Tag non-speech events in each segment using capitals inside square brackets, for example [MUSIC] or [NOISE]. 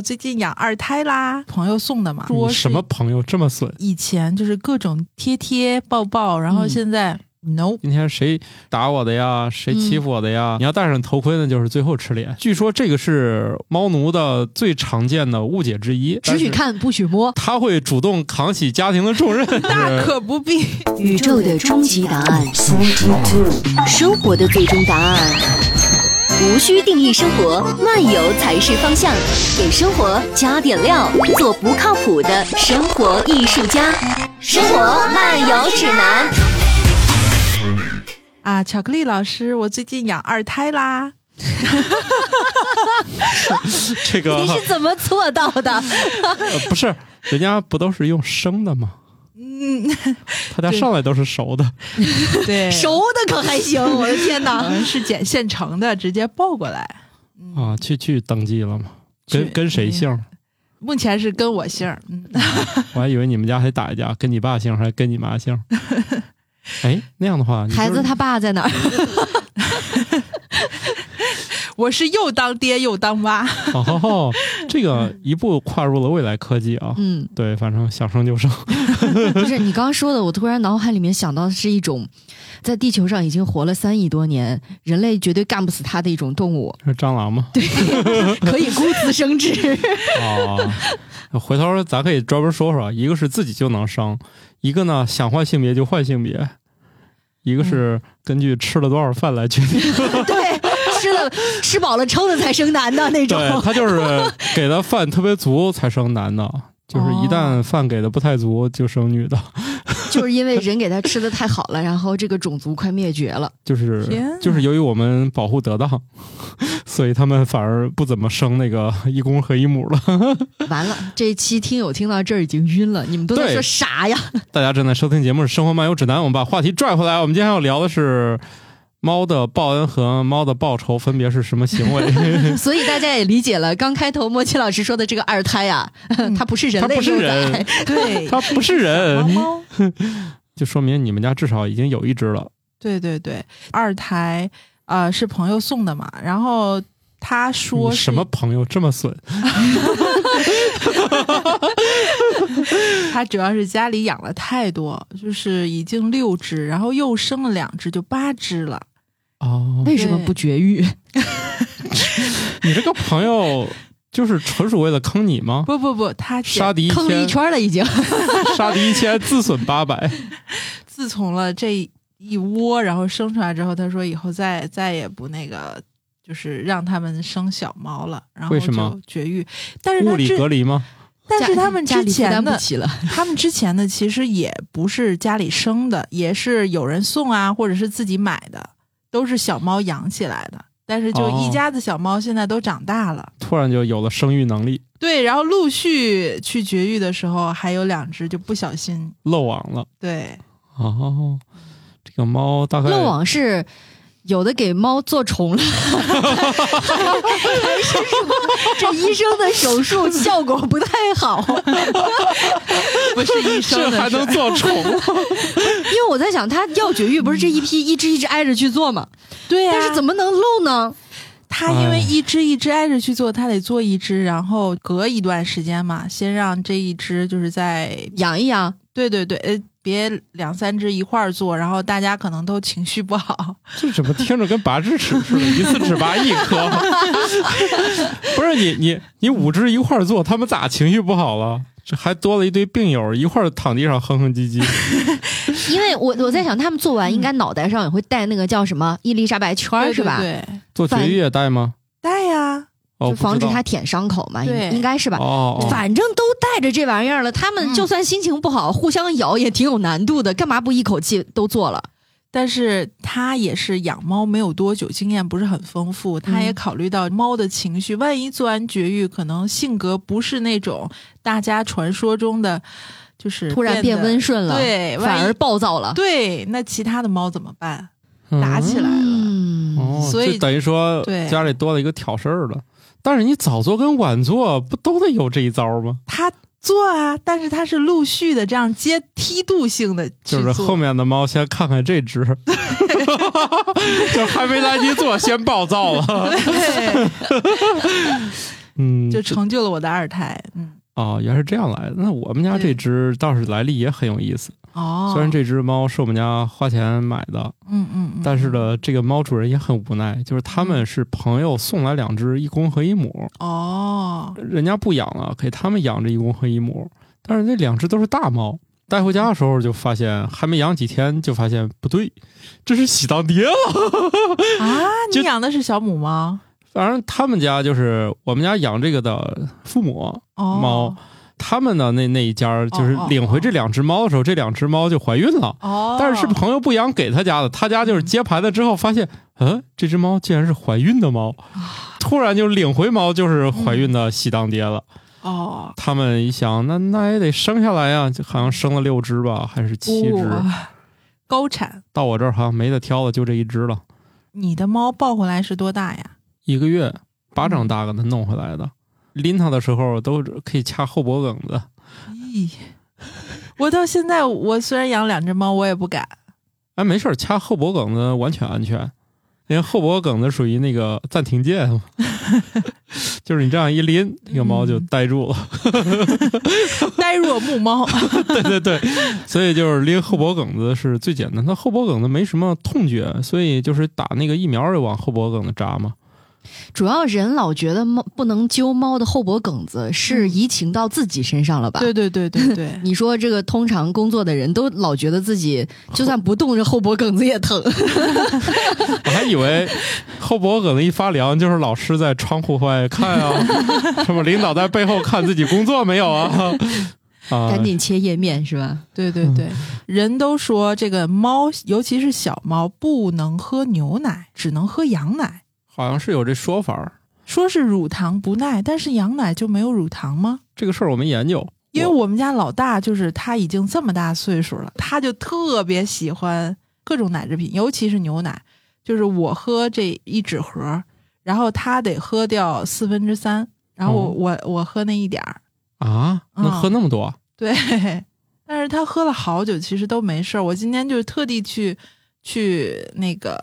最近养二胎啦，朋友送的嘛。说什么朋友这么损？以前就是各种贴贴抱抱，然后嗯现在、no，今天谁打我的呀？谁欺负我的呀？你要戴上头盔那，就是最后吃脸。据说这个是猫奴的最常见的误解之一，只许看不许摸。他会主动扛起家庭的重任。[LAUGHS] 大可不必。宇宙的终极答案，生活的最终答案。无需定义生活，漫游才是方向。给生活加点料，做不靠谱的生活艺术家。生活漫游指南。啊，巧克力老师，我最近养二胎啦。[LAUGHS] 这个你是怎么做到的？[LAUGHS] 呃不是，人家不都是用生的吗？嗯，他家上来都是熟的。[LAUGHS] 对，[LAUGHS] 熟的可还行？我的天我哪！[LAUGHS] 是捡现成的，直接抱过来。啊，去去登记了吗？跟跟谁姓？目前是跟我姓，嗯，我还以为你们家还打一架，跟你爸姓还是跟你妈姓？哎，那样的话，就是孩子他爸在哪儿？我是又当爹又当妈。哦，这个一步跨入了未来科技啊！嗯，对，反正想生就生。[LAUGHS] 不是你刚刚说的，我突然脑海里面想到的是一种在地球上已经活了三亿多年，人类绝对干不死它的一种动物，是蟑螂吗？对 [LAUGHS] 可以孤雌生殖。[LAUGHS] 哦，回头咱可以专门说说，一个是自己就能生，一个呢想换性别就换性别，一个是根据吃了多少饭来决定。对，吃了 [LAUGHS] 吃饱了撑的才生男的那种。对他就是 [LAUGHS] 给的饭特别足才生男的，就是一旦饭给的不太足就生女的，就是 [LAUGHS] 因为人给他吃的太好了，然后这个种族快灭绝了。就是就是由于我们保护得当，所以他们反而不怎么生那个一公和一母了。完了，这一期听友听到这儿已经晕了，你们都在说啥呀？大家正在收听节目是《生活漫游指南》，我们把话题拽回来，我们今天要聊的是。猫的报恩和猫的报仇分别是什么行为？[LAUGHS] [LAUGHS] 所以大家也理解了，刚开头莫奇老师说的这个二胎啊、它不是人类它不是幼崽人，对，[LAUGHS] 它不是人猫，猫。就说明你们家至少已经有一只了。对对对，二胎啊、呃是朋友送的嘛，然后他说什么朋友这么损？他主要是家里养了太多，就是已经六只，然后又生了两只，就八只了。哦，为什么不绝育？[LAUGHS] 你这个朋友就是纯属为了坑你吗？不不不，他杀敌一坑了一千，圈了已经。[LAUGHS] 杀敌一千，自损八百。[LAUGHS] 自从了这一窝，然后生出来之后，他说以后再再也不那个，就是让他们生小猫了，然后为什么就绝育？但是物理隔离吗？但是他们之前的他们之前的其实也不是家里生的，也是有人送啊，或者是自己买的，都是小猫养起来的。但是就哦一家子小猫现在都长大了，突然就有了生育能力，对，然后陆续去绝育的时候，还有两只就不小心，漏网了。对，哦，这个猫大概漏网是有的给猫做虫了，[LAUGHS] 还是说这医生的手术效果不太好？[LAUGHS] 不是医生这的事还能做虫？[LAUGHS] 因为我在想，他要绝育不是这一批一只一只挨着去做吗？对呀、但是怎么能漏呢？他因为哎一只一只挨着去做，他得做一只，然后隔一段时间嘛，先让这一只就是在养一养，对对对，呃，别两三只一块儿做，然后大家可能都情绪不好。这怎么听着跟拔智齿似的？一次只拔一颗？不是你你你五只一块儿做，他们咋情绪不好了？这还多了一堆病友一块儿躺地上哼哼唧唧。[LAUGHS] 因为我我在想，他们做完应该脑袋上也会戴那个叫什么伊丽莎白圈是吧？对，对做绝育也带吗？带呀，哦，就防止它舔伤口嘛，应对应该是吧？反正都带着这玩意儿了，他们嗯就算心情不好，互相咬也挺有难度的，干嘛不一口气都做了？但是他也是养猫没有多久，经验不是很丰富，他也嗯考虑到猫的情绪，万一做完绝育，可能性格不是那种大家传说中的，就是突然变温顺了，对，反而暴躁了，对，那其他的猫怎么办？嗯打起来了。嗯，哦，所以就等于说对家里多了一个挑事儿的。但是你早做跟晚做不都得有这一招吗？他做啊，但是他是陆续的这样阶梯度性的就是后面的猫先看看这只，[LAUGHS] 就还没来及做，先暴躁了。对，[LAUGHS] 嗯，就成就了我的二胎。嗯，哦，原来是这样来的。那我们家这只倒是来历也很有意思。哦，虽然这只猫是我们家花钱买的，嗯嗯，嗯但是，呢，这个猫主人也很无奈，就是他们是朋友送来两只一公和一母，哦，人家不养了，给他们养着一公和一母，但是那两只都是大猫。带回家的时候就发现，还没养几天就发现不对，这是喜当爹了。啊，[LAUGHS] 你养的是小母猫？反正他们家就是我们家养这个的父母，哦，猫他们的那那一家就是领回这两只猫的时候，这两只猫就怀孕了。哦，但是是朋友不养给他家的，他家就是接盘了之后发现，嗯，这只猫竟然是怀孕的猫，突然就领回猫就是怀孕的喜当爹了。哦，他们一想，那那也得生下来呀，就好像生了六只吧，还是七只？哇高产。到我这儿好像没得挑了，就这一只了。你的猫抱回来是多大呀？一个月巴掌大给它弄回来的，拎它的时候都可以掐后脖梗子。咦，我到现在，我虽然养两只猫，我也不敢。哎，没事儿，掐后脖梗子完全安全，因为后脖梗子属于那个暂停键嘛，[LAUGHS] 就是你这样一拎，那个猫就呆住了。[LAUGHS] 呆若木猫。[LAUGHS] 对对对，所以就是拎后脖梗子是最简单。它后脖梗子没什么痛觉，所以就是打那个疫苗就往后脖梗子扎嘛。主要人老觉得猫不能揪猫的后脖梗子，是移情到自己身上了吧？对对对对对，[LAUGHS] 你说这个通常工作的人都老觉得自己就算不动，这后脖梗子也疼。[LAUGHS] 我还以为后脖梗子一发凉，就是老师在窗户外看啊，[LAUGHS] 什么领导在背后看自己工作没有啊？啊，赶紧切页面是吧？对对对，人都说这个猫，尤其是小猫，不能喝牛奶，只能喝羊奶。好像是有这说法儿。说是乳糖不耐，但是羊奶就没有乳糖吗？这个事儿我没研究，因为我们家老大就是他已经这么大岁数了，他就特别喜欢各种奶制品，尤其是牛奶。就是我喝这一纸盒，然后他得喝掉四分之三，然后我、哦我我喝那一点儿。啊，能嗯喝那么多？对，[LAUGHS] 但是他喝了好久，其实都没事儿。我今天就是特地去去那个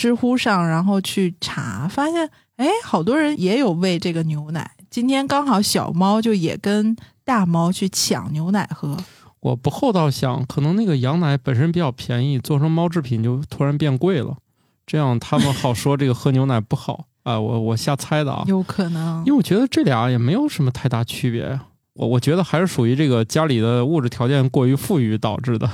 知乎上，然后去查，发现哎，好多人也有喂这个牛奶。今天刚好小猫就也跟大猫去抢牛奶喝。我不厚道想，可能那个羊奶本身比较便宜，做成猫制品就突然变贵了，这样他们好说这个喝牛奶不好啊。我我瞎猜的啊，有可能因为我觉得这俩也没有什么太大区别。我我觉得还是属于这个家里的物质条件过于富裕导致的，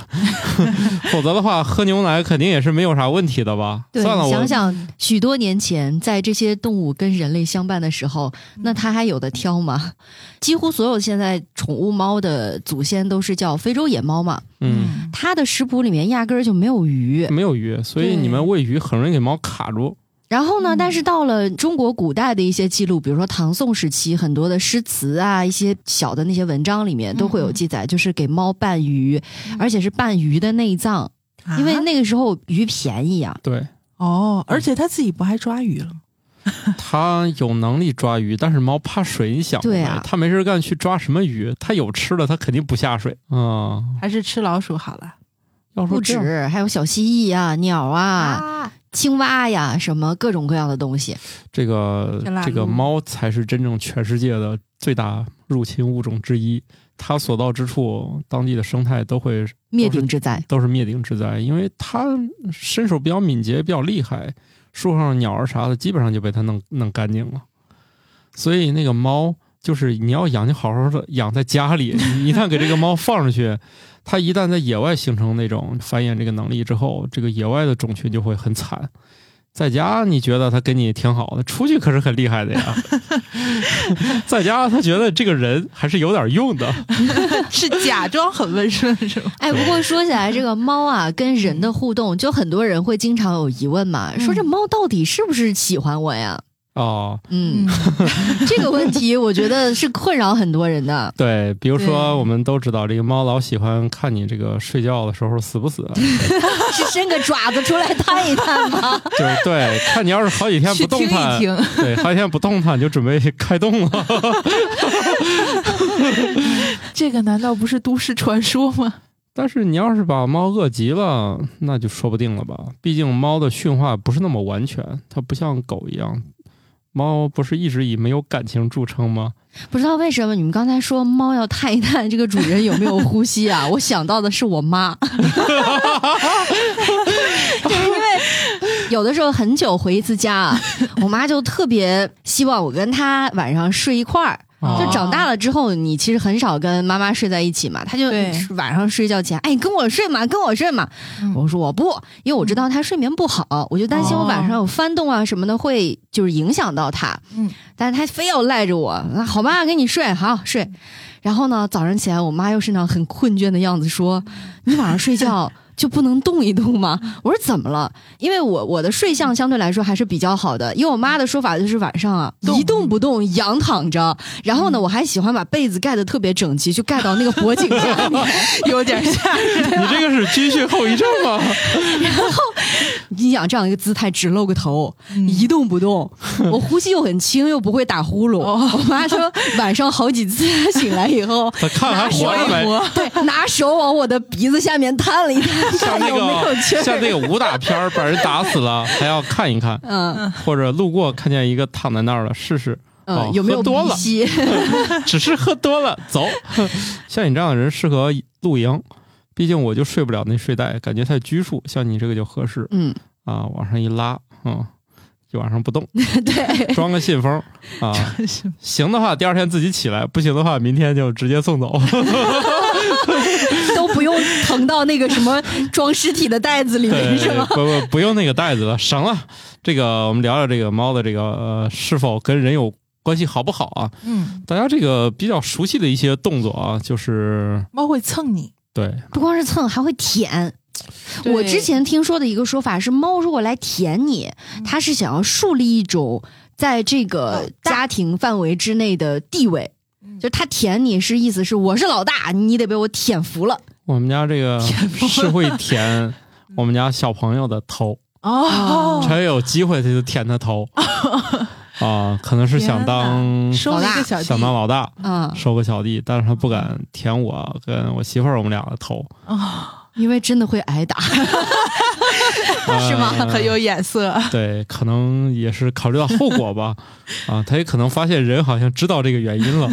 [LAUGHS] 否则的话喝牛奶肯定也是没有啥问题的吧？对，算了，我想想许多年前，在这些动物跟人类相伴的时候，那它还有的挑吗？几乎所有现在宠物猫的祖先都是叫非洲野猫嘛，嗯它的食谱里面压根儿就没有鱼。没有鱼，所以你们喂鱼很容易给猫卡住。然后呢，嗯但是到了中国古代的一些记录，比如说唐宋时期很多的诗词啊，一些小的那些文章里面都会有记载，就是给猫拌鱼，而且是拌鱼的内脏，因为啊那个时候鱼便宜啊。对，哦，而且他自己不还抓鱼了吗？[LAUGHS] [LAUGHS] 它有能力抓鱼，但是猫怕水，你想对啊它没事干去抓什么鱼？他有吃的，他肯定不下水啊。还是吃老鼠好了？要说不止，还有小蜥蜴啊、鸟啊、青蛙呀，什么各种各样的东西。这个这个猫才是真正全世界的最大入侵物种之一，它所到之处，当地的生态都会灭顶之灾。都是灭顶之灾，因为它身手比较敏捷，比较厉害，树上鸟儿啥的基本上就被它弄弄干净了。所以那个猫就是你要养，就好好的养在家里。你一旦给这个猫放出去，它一旦在野外形成那种繁衍这个能力之后，这个野外的种群就会很惨。在家你觉得它跟你挺好的，出去可是很厉害的呀。[LAUGHS] 在家他觉得这个人还是有点用的。[LAUGHS] [LAUGHS] 是假装很温顺是吗？哎，不过说起来，这个猫啊跟人的互动，就很多人会经常有疑问嘛，说这猫到底是不是喜欢我呀？哦，嗯，[LAUGHS] 这个问题我觉得是困扰很多人的。对，比如说我们都知道，这个猫老喜欢看你这个睡觉的时候死不死，[LAUGHS] 是伸个爪子出来探一探吗？[LAUGHS] 就是对，看你要是好几天不动弹一，听，对，好几天不动弹，你就准备开动了。这个难道不是都市传说吗？但是你要是把猫饿急了，那就说不定了吧？毕竟猫的驯化不是那么完全，它不像狗一样，猫不是一直以没有感情著称吗？不知道为什么你们刚才说猫要探一探这个主人有没有呼吸啊？[LAUGHS] 我想到的是我妈，[LAUGHS] 就是因为有的时候很久回一次家啊，我妈就特别希望我跟她晚上睡一块儿。哦就长大了之后，你其实很少跟妈妈睡在一起嘛，他就晚上睡觉前，哎，跟我睡嘛，跟我睡嘛。嗯我说我不，因为我知道他睡眠不好，我就担心我晚上有翻动啊什么的，会就是影响到他。嗯，但是他非要赖着我，那好吧，给你睡，好睡。然后呢，早上起来，我妈又是那样很困倦的样子，说：“你晚上睡觉就不能动一动吗？”我说：“怎么了？”因为我我的睡相相对来说还是比较好的，因为我妈的说法就是晚上啊动一动不动，仰躺着，然后呢，我还喜欢把被子盖得特别整齐，就盖到那个脖颈下面。[LAUGHS] 有点吓人。你这个是军训后遗症吗？[LAUGHS] 你想这样一个姿态，只露个头，一动不动，[LAUGHS] 我呼吸又很轻，又不会打呼噜。我妈说晚上好几次醒来以后，[LAUGHS] 他看还活着没？[LAUGHS] 对，拿手往我的鼻子下面探了一探，像那。个像那个武打片儿，把人打死了还要看一看，嗯或者路过看见一个躺在那儿了，试试。哦嗯，有没有喝多了鼻息？只是喝多了走。像你这样的人适合露营，毕竟我就睡不了那睡袋，感觉太拘束。像你这个就合适嗯，啊，往上一拉，嗯，就往上不动，[LAUGHS] 对，[LAUGHS] 装个信封啊。[LAUGHS] 行的话，第二天自己起来；不行的话，明天就直接送走。都不用腾到那个什么装尸体的袋子里面，是吗？不不不用那个袋子了，省了。这个我们聊聊这个猫的这个、呃、是否跟人有关系好不好啊？嗯，大家这个比较熟悉的一些动作啊，就是猫会蹭你。对。不光是蹭，还会舔。我之前听说的一个说法是，猫如果来舔你，它是想要树立一种在这个家庭范围之内的地位。就它舔你是意思是我是老大，你得被我舔服了。我们家这个是会舔我们家小朋友的头，哦，才有机会他就舔他头啊，可能是想当收了一个小弟。想当老大，嗯，收个小弟，但是他不敢舔我跟我媳妇儿我们俩的头，啊，因为真的会挨打。[LAUGHS] 是吗？很有眼色。对，可能也是考虑到后果吧，[LAUGHS] 啊，他也可能发现人好像知道这个原因了，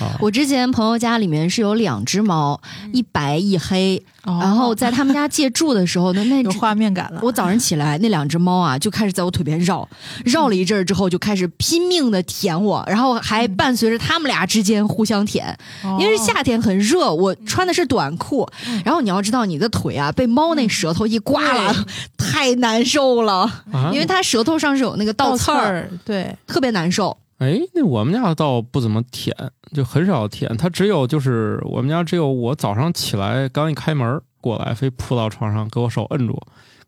啊，我之前朋友家里面是有两只猫，一白一黑，然后在他们家借住的时候呢，[LAUGHS] 那哦有画面感了。我早上起来，那两只猫啊就开始在我腿边绕，绕了一阵儿之后，就开始拼命的舔我，然后还伴随着他们俩之间互相舔。哦因为是夏天很热，我穿的是短裤，然后你要知道你的腿啊被猫那舌头一刮了，[LAUGHS] 太难受了，啊。因为它舌头上是有那个倒刺，儿，对，特别难受。哎，那我们家倒不怎么舔，就很少舔。它只有就是我们家只有我早上起来刚一开门过来，非扑到床上给我手摁住，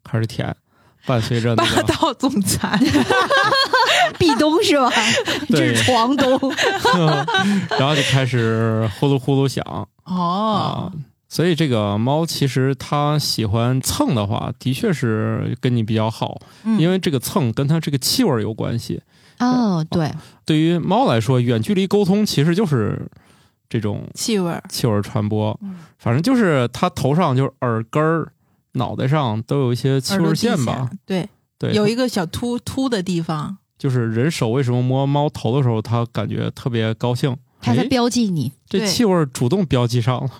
开始舔，伴随着那霸道总裁。[LAUGHS] 壁咚是吧？这是床咚。[LAUGHS] 然后就开始呼噜呼噜响哦啊。所以这个猫其实它喜欢蹭的话，的确是跟你比较好，嗯因为这个蹭跟它这个气味有关系。哦，对，对于猫来说，远距离沟通其实就是这种气味儿，气味传播嗯，反正就是它头上就是耳根儿、脑袋上都有一些气味线吧。，对，对，有一个小凸凸的地方。就是人手为什么摸猫头的时候，它感觉特别高兴？它在哎标记你。对这气味主动标记上了。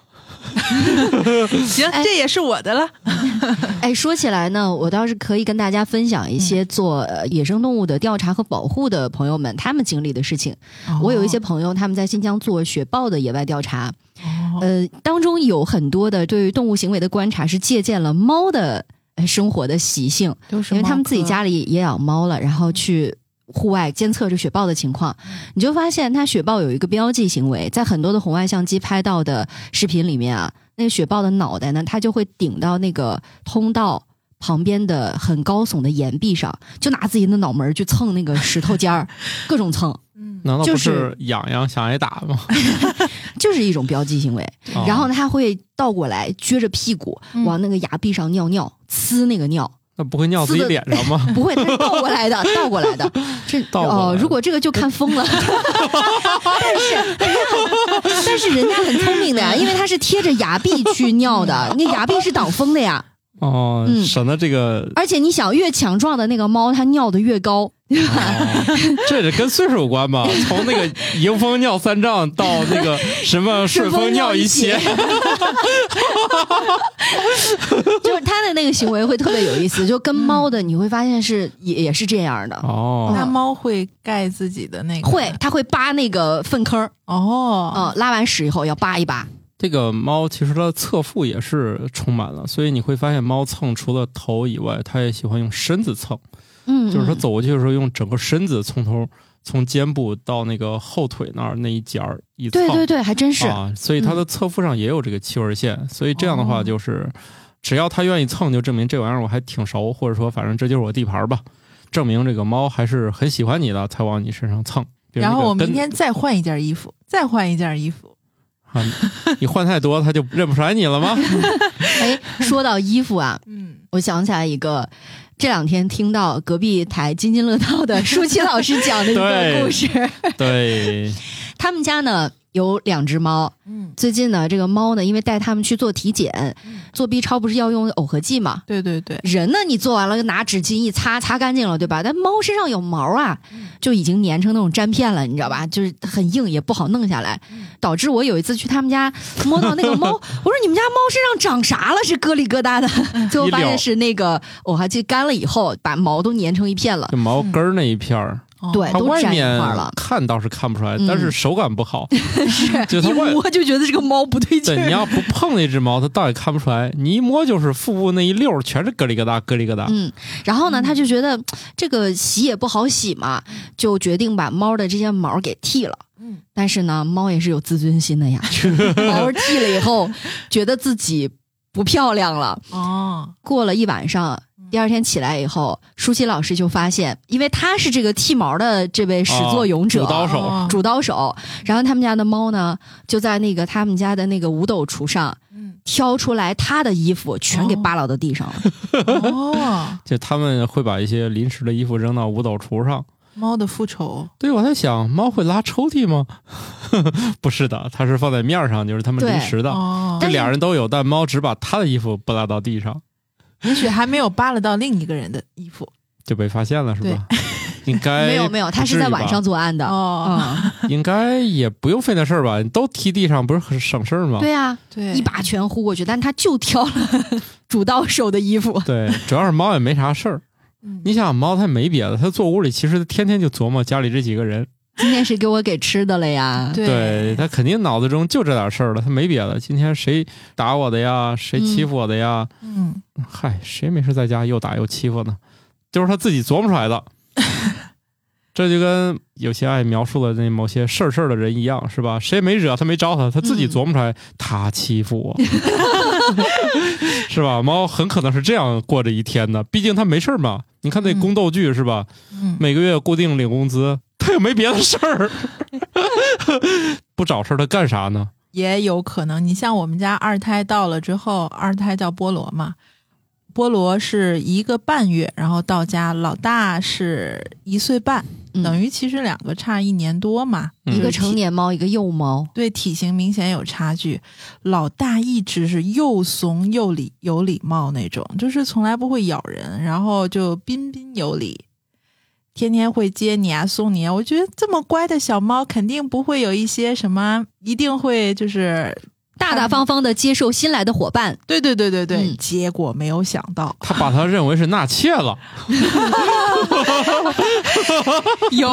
[LAUGHS] 行，哎这也是我的了。[LAUGHS] 哎，说起来呢，我倒是可以跟大家分享一些做呃野生动物的调查和保护的朋友们他们经历的事情。我有一些朋友他们在新疆做雪豹的野外调查，哦呃，当中有很多的对于动物行为的观察是借鉴了猫的呃生活的习性，都是因为他们自己家里也养猫了，然后去。户外监测这雪豹的情况，你就发现它雪豹有一个标记行为，在很多的红外相机拍到的视频里面啊，那个雪豹的脑袋呢，它就会顶到那个通道旁边的很高耸的岩壁上，就拿自己的脑门儿去蹭那个石头尖儿，[LAUGHS] 各种蹭，嗯。难道不就是。是痒痒想挨打吗？[LAUGHS] 就是一种标记行为。啊然后，它会倒过来撅着屁股嗯。往那个崖壁上尿尿，呲那个尿。那不会尿自己脸上吗？[LAUGHS] 不会，它是倒过来的，[LAUGHS] 倒过来的。这倒过来哦，如果这个就看疯了。[LAUGHS] 但是，但是人家很聪明的呀，因为它是贴着崖壁去尿的，那崖壁是挡风的呀。哦，嗯省得这个，而且你想，越强壮的那个猫，它尿的越高。哦这是跟岁数有关吧？从那个迎风尿三丈到那个什么顺风尿一血，就是它的那个行为会特别有意思，[LAUGHS] 就跟猫的你会发现是也也是这样的。哦，那猫会盖自己的那个会，它会扒那个粪坑儿，哦，嗯，拉完屎以后要扒一扒。这个猫其实它的侧腹也是充满了，所以你会发现猫蹭除了头以外，它也喜欢用身子蹭，嗯，就是它嗯走过去的时候用整个身子从头从肩部到那个后腿那儿那一截儿一蹭，对对对，还真是。啊，所以它的侧腹上也有这个气味线，所以这样的话哦就是，只要它愿意蹭，就证明这玩意儿我还挺熟，或者说反正这就是我地盘儿吧，证明这个猫还是很喜欢你的，才往你身上蹭。然后我明天再换一件衣服，再换一件衣服。啊，你 [LAUGHS] 换太多，它就认不出来你了吗？哎，说到衣服啊，[LAUGHS] 嗯，我想起来一个，这两天听到隔壁台津津乐道的舒淇老师讲的一个故事。对，[LAUGHS] 他们家呢有两只猫，嗯，最近呢这个猫呢，因为带它们去做体检，做 B 超不是要用耦合剂嘛？对对对，人呢，你做完了拿纸巾一擦，擦干净了，对吧？但猫身上有毛啊，就已经粘成那种粘片了，你知道吧？就是很硬，也不好弄下来，导致我有一次去他们家摸到那个猫，[LAUGHS] 我说你们家猫身上长啥了？是疙里疙瘩的，最后发现是那个耦合剂干了以后，把毛都粘成一片了。就毛根儿那一片儿，哦对都粘一它外面块儿了看倒是看不出来，嗯但是手感不好。[LAUGHS] 是就一摸就觉得这个猫不对劲对，你。要不碰那只猫，它倒也看不出来。你一摸就是腹部那一溜全是咯里咯哒，咯里咯哒。嗯，然后呢，他就觉得这个洗也不好洗嘛，就决定把猫的这些毛给剃了。嗯，但是呢，猫也是有自尊心的呀，[LAUGHS] 毛剃了以后，觉得自己不漂亮了。哦，过了一晚上，第二天起来以后，舒淇老师就发现，因为他是这个剃毛的这位始作俑者，主刀手哦主刀手。然后他们家的猫呢，就在那个他们家的那个五斗橱上嗯，挑出来他的衣服，全给扒拉到地上了。哦，[LAUGHS] 就他们会把一些临时的衣服扔到五斗橱上。猫的复仇，对，我在想，猫会拉抽屉吗？[LAUGHS] 不是的，它是放在面上，就是他们临时的。哦，这俩人都有，但猫只把他的衣服不拉到地上，也许还没有扒拉到另一个人的衣服。就被发现了，是吧？应该 [LAUGHS] 没有没有，他是在晚上作案的。哦，嗯，[LAUGHS] 应该也不用费那事儿吧？你都踢地上，不是很省事儿吗？对啊，对，一把全呼过去，但他就挑了 [LAUGHS] 主刀手的衣服。对，主要是猫也没啥事儿。嗯你想，猫它没别的，它坐屋里其实天天就琢磨家里这几个人，[LAUGHS] 今天谁给我给吃的了呀？对对它肯定脑子中就这点事儿了，他没别的。今天谁打我的呀？谁欺负我的呀？嗯，嗨，谁没事在家又打又欺负呢？就是他自己琢磨出来的。[LAUGHS] 这就跟有些爱描述的那某些事儿事儿的人一样，是吧？谁也没惹他，没招他，他自己琢磨出来，他欺负我，[LAUGHS] 是吧？猫很可能是这样过这一天的，毕竟他没事儿嘛。你看那嗯宫斗剧是吧？嗯，每个月固定领工资，他又没别的事儿，[LAUGHS] 不找事儿他干啥呢？也有可能。你像我们家二胎到了之后，二胎叫菠萝嘛，菠萝是一个半月，然后到家，老大是一岁半，嗯等于其实两个差一年多嘛。嗯一个成年猫，一个幼猫。对体型明显有差距，老大一直是又怂又礼有礼貌那种，就是从来不会咬人，然后就彬彬有礼，天天会接你啊送你啊。我觉得这么乖的小猫肯定不会有一些什么，一定会就是大大方方的接受新来的伙伴，对对对对对。嗯结果没有想到，他把他认为是纳妾了，[LAUGHS] 有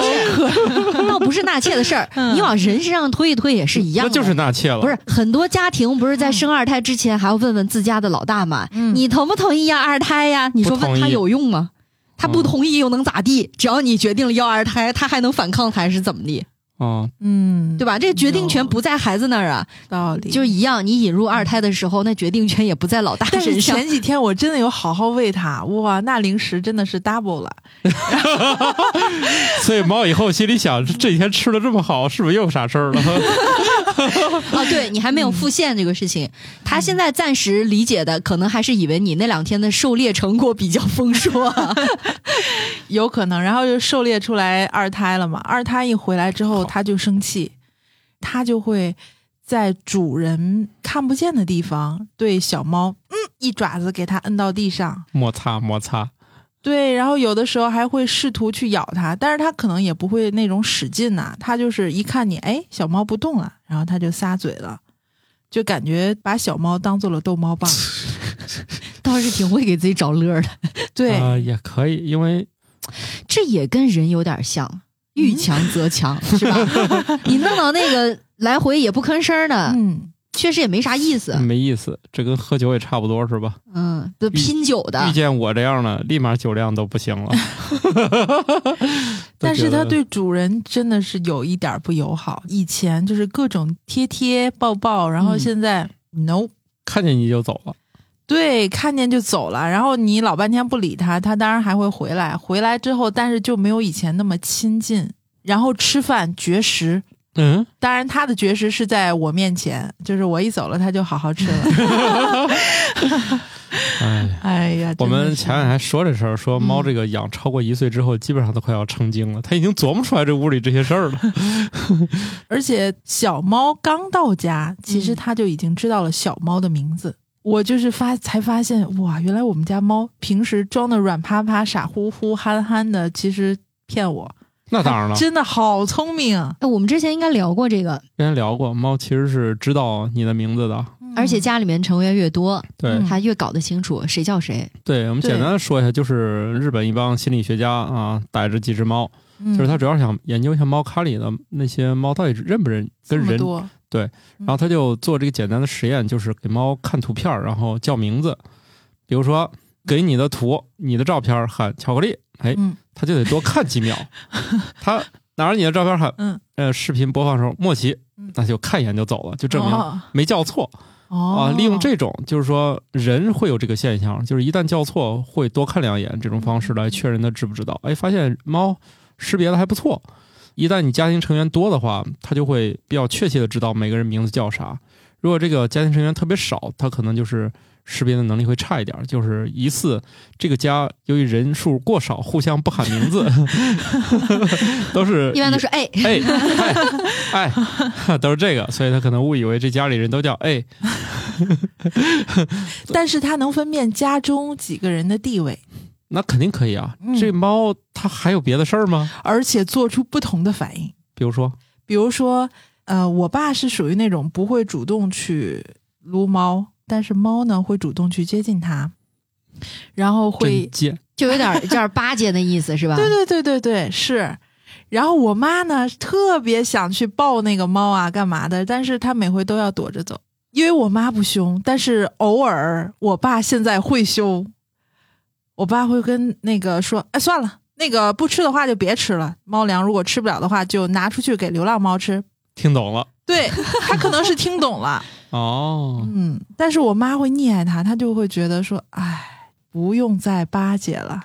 可倒不是纳妾的事儿，嗯你往人身上推一推也是一样的。那就是纳妾了。不是很多家庭不是在生二胎之前还要问问自家的老大吗？嗯你同不同意要二胎呀？你说不同意问他有用吗？他不同意又能咋地？只要你决定了要二胎，他还能反抗还是怎么地？啊，嗯，对吧？这个决定权不在孩子那儿啊，道理。就是一样。你引入二胎的时候，那决定权也不在老大但是身上。前 [LAUGHS] 几天我真的有好好喂它，哇，那零食真的是 double 了。[LAUGHS] 所以猫以后心里想，这这几天吃的这么好，是不是又有啥事儿了？[LAUGHS] 啊，对你还没有复现这个事情，他现在暂时理解的可能还是以为你那两天的狩猎成果比较丰硕啊。有可能，然后就狩猎出来二胎了嘛。二胎一回来之后，它就生气，它就会在主人看不见的地方对小猫，嗯，一爪子给它摁到地上。摩擦摩擦，对，然后有的时候还会试图去咬它，但是它可能也不会那种使劲呐、它就是一看你，哎，小猫不动了，然后它就撒嘴了，就感觉把小猫当做了逗猫棒。[LAUGHS] 倒是挺会给自己找乐的。对，啊、也可以，因为这也跟人有点像，遇强则强，[LAUGHS] 是吧？你弄到那个 [LAUGHS] 来回也不吭声的，嗯，确实也没啥意思。没意思，这跟喝酒也差不多是吧？嗯，都拼酒的遇，见我这样的，立马酒量都不行了。[LAUGHS] 但是它对主人真的是有一点不友好。以前就是各种贴贴抱抱，然后嗯现在、no。看见你就走了，对，看见就走了，然后你老半天不理它，它当然还会回来。回来之后，但是就没有以前那么亲近。然后吃饭绝食，嗯，当然它的绝食是在我面前，就是我一走了，它就好好吃了。哎。哎呀，我们前两天还说这事儿，说猫嗯这个养超过一岁之后，基本上都快要成精了。它已经琢磨出来这屋里这些事儿了。[LAUGHS] 而且小猫刚到家，其实嗯它就已经知道了小猫的名字。我就是发才发现，哇，原来我们家猫平时装的软趴趴、傻乎乎、憨憨的，其实骗我。那当然了，真的好聪明啊！哎我们之前应该聊过这个，之前聊过，猫其实是知道你的名字的。而且家里面成员越多，对、嗯它越搞得清楚谁叫谁。对，我们简单的说一下，就是日本一帮心理学家啊，逮着几只猫，嗯就是他主要想研究一下猫咖里的那些猫到底认不认跟人，这么多，然后他就做这个简单的实验，就是给猫看图片，然后叫名字，比如说给你的图、你的照片喊巧克力，哎，嗯他就得多看几秒。[LAUGHS] 他拿着你的照片喊，嗯，呃，视频播放时候莫奇嗯，那就看一眼就走了，就证明哦没叫错。哦啊，利用这种就是说人会有这个现象，就是一旦叫错会多看两眼这种方式来确认他知不知道。哎，发现猫识别的还不错。一旦你家庭成员多的话，他就会比较确切的知道每个人名字叫啥。如果这个家庭成员特别少，他可能就是识别的能力会差一点，就是疑似这个家由于人数过少，互相不喊名字，[LAUGHS] 都是 [LAUGHS] 一般都以是哎，哎哎哎，[LAUGHS] 都是这个，所以他可能误以为这家里人都叫哎。但是他能分辨家中几个人的地位，那肯定可以啊。嗯这猫它还有别的事儿吗？而且做出不同的反应。比如说，比如说，呃，我爸是属于那种不会主动去撸猫，但是猫呢会主动去接近它，然后会接，就有点有点巴结的意思是吧？对对对对对，是。然后我妈呢，特别想去抱那个猫啊，干嘛的？但是她每回都要躲着走，因为我妈不凶，但是偶尔我爸现在会凶。我爸会跟那个说：“哎，算了，那个不吃的话就别吃了。猫粮如果吃不了的话，就拿出去给流浪猫吃。听懂了”对他可能是听懂了，[LAUGHS] 哦。嗯，但是我妈会溺爱他，他就会觉得说：“哎，不用再巴结了。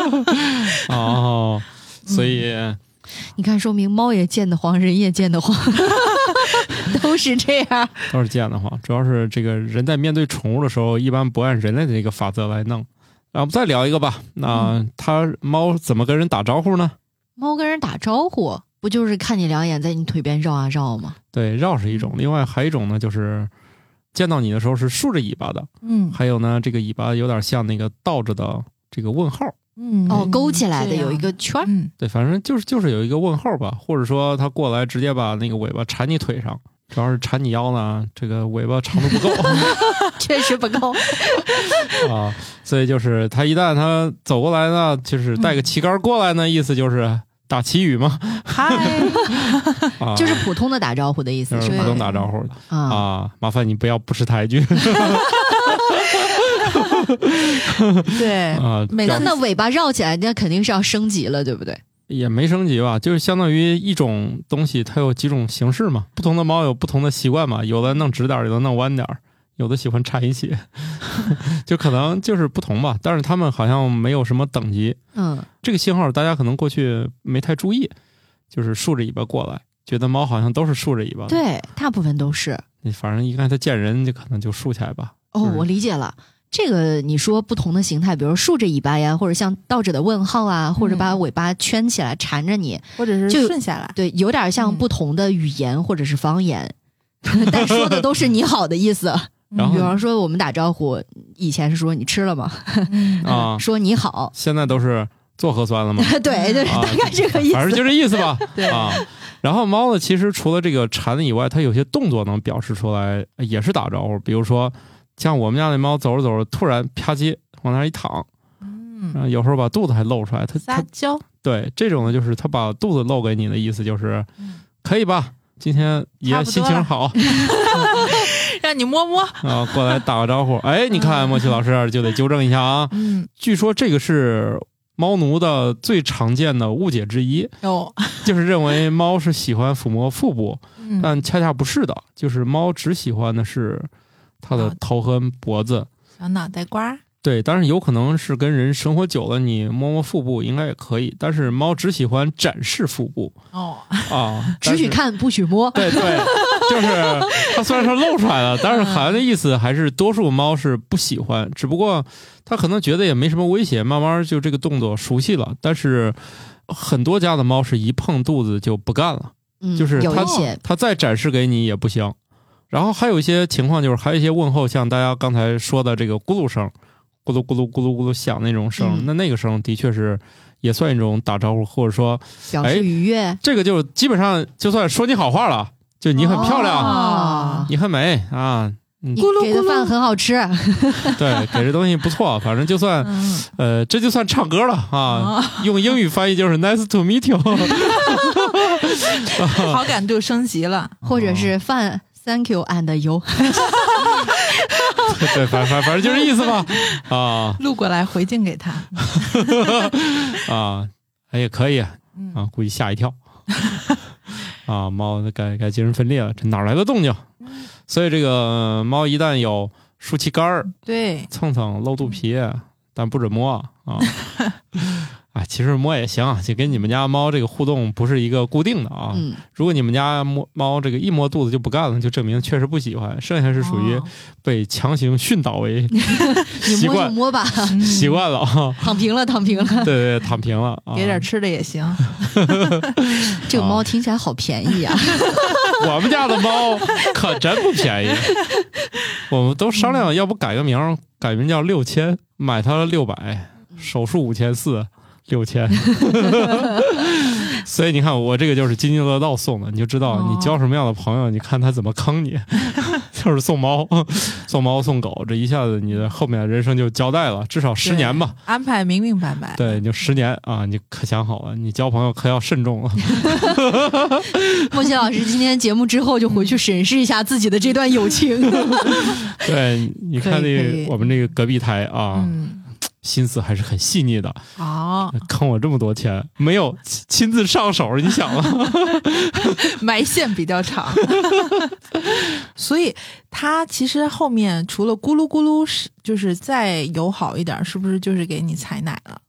[LAUGHS] 哦，所以 [LAUGHS] 你看，说明猫也见得慌，人也见得慌，都是这样。都是贱得慌。主要是这个人在面对宠物的时候，一般不按人类的这个法则来弄。然后我们再聊一个吧。那它猫怎么跟人打招呼呢？猫跟人打招呼，不就是看你两眼，在你腿边绕啊绕吗？对，绕是一种，另外还有一种呢，就是见到你的时候是竖着尾巴的，”嗯还有呢，这个尾巴有点像那个倒着的这个问号。嗯，哦，勾起来的有一个圈儿，嗯，对，反正就是就是有一个问号吧，或者说它过来直接把那个尾巴缠你腿上，主要是缠你腰呢，这个尾巴长度不够。[LAUGHS] 确实不够。[LAUGHS] 啊，所以就是它一旦它走过来呢，就是带个旗杆过来呢，意思就是打旗语嘛，嗨，[LAUGHS] 啊，就是普通的打招呼的意思，就是普通打招呼。的啊，啊，麻烦你不要不识抬举。对，啊，每次表那那尾巴绕起来，那肯定是要升级了，对不对？也没升级吧，就是相当于一种东西，它有几种形式嘛。不同的猫有不同的习惯嘛，有的弄直点儿，有的弄弯点儿，有的喜欢缠一起，[LAUGHS] 就可能就是不同吧。但是它们好像没有什么等级。嗯，这个信号大家可能过去没太注意，就是竖着尾巴过来，觉得猫好像都是竖着尾巴。，对，大部分都是。你反正一看它见人，就可能就竖起来吧。哦就是，我理解了。这个你说不同的形态，比如竖着尾巴呀，或者像倒着的问号啊，或者把尾巴圈起来缠着你，或者是就顺下来，对，有点像嗯不同的语言或者是方言，[LAUGHS] 但说的都是你好的意思。然后比方说我们打招呼，以前是说你吃了吗？嗯啊，[LAUGHS] 说你好，现在都是做核酸了吗？[LAUGHS] 对，就是啊大概这个意思。反正就这意思吧。对啊，然后猫呢，其实除了这个缠以外，它有些动作能表示出来，也是打招呼。比如说，像我们家那猫走着走着，突然啪叽往那儿一躺，嗯，然后有时候把肚子还露出来。它它撒娇，对这种呢，就是它把肚子露给你的意思，就是嗯可以吧？今天爷心情好 [LAUGHS] 让你摸摸。啊，过来打个招呼。[LAUGHS] 哎，你看莫奇老师就得纠正一下啊。嗯，据说这个是猫奴的最常见的误解之一，有，[LAUGHS] 就是认为猫是喜欢抚摸腹部，嗯，但恰恰不是的，就是猫只喜欢的是它的啊头和脖子。小脑袋瓜，对，但是有可能是跟人生活久了，你摸摸腹部应该也可以。但是猫只喜欢展示腹部哦，啊，[LAUGHS] 只许。看不许摸。对对，[LAUGHS] 就是它虽然说露出来了，但是好像的意思还是多数猫是不喜欢，只不过它可能觉得也没什么威胁，慢慢就这个动作熟悉了。但是很多家的猫是一碰肚子就不干了。嗯，就是它它再展示给你也不行。然后还有一些情况就是，还有一些问候，像大家刚才说的这个咕噜声，咕噜咕噜咕噜咕噜响那种声，嗯。那那个声的确是也算一种打招呼，或者说表哎示愉悦。这个就基本上就算说你好话了，就你很漂亮，哦。你很美啊，你咕噜咕噜给的饭很好吃，[LAUGHS] 对，给这东西不错，反正就算嗯，呃，这就算唱歌了啊。哦。用英语翻译就是 nice to meet you，[LAUGHS] [LAUGHS] 好感度升级了。或者是饭 Thank you and you。[LAUGHS] 对，反反反正就是意思吧，啊。路过来回敬给他，[LAUGHS] 啊，哎也可以嗯啊，估计吓一跳啊，猫该该精神分裂了，这哪来的动静？所以这个呃猫一旦有竖起杆儿、对，蹭蹭、露肚皮，但不准摸啊。[LAUGHS] 啊，其实摸也行，就跟你们家猫这个互动不是一个固定的啊。嗯，如果你们家摸猫这个一摸肚子就不干了，就证明确实不喜欢，剩下是属于哦被强行训导为 [LAUGHS] 你摸就习惯摸吧，嗯习惯了啊。躺平了，躺平了。[LAUGHS] 对对，躺平了啊。给点吃的也行。[LAUGHS] 这个猫听起来好便宜啊！我们家的猫可真不便宜，我们都商量，要不改个名，改名叫六千，买它六百，手术五千四，六千。[LAUGHS] 所以你看，我这个就是津津乐道送的，你就知道哦你交什么样的朋友，你看他怎么坑你，[LAUGHS] 就是送猫、送猫、送狗，这一下子你的后面人生就交代了，至少十年吧。安排明明白白。对，你就十年啊，你可想好了，你交朋友可要慎重了。[LAUGHS] 莫西老师今天节目之后就回去审视一下自己的这段友情。对，你看那我们那个隔壁台啊，嗯，心思还是很细腻的，啊，坑我这么多钱，没有亲亲自上手，你想吗？[LAUGHS] 埋线比较长，[LAUGHS] 所以他其实后面除了咕噜咕噜是，就是再友好一点，是不是就是给你采奶了？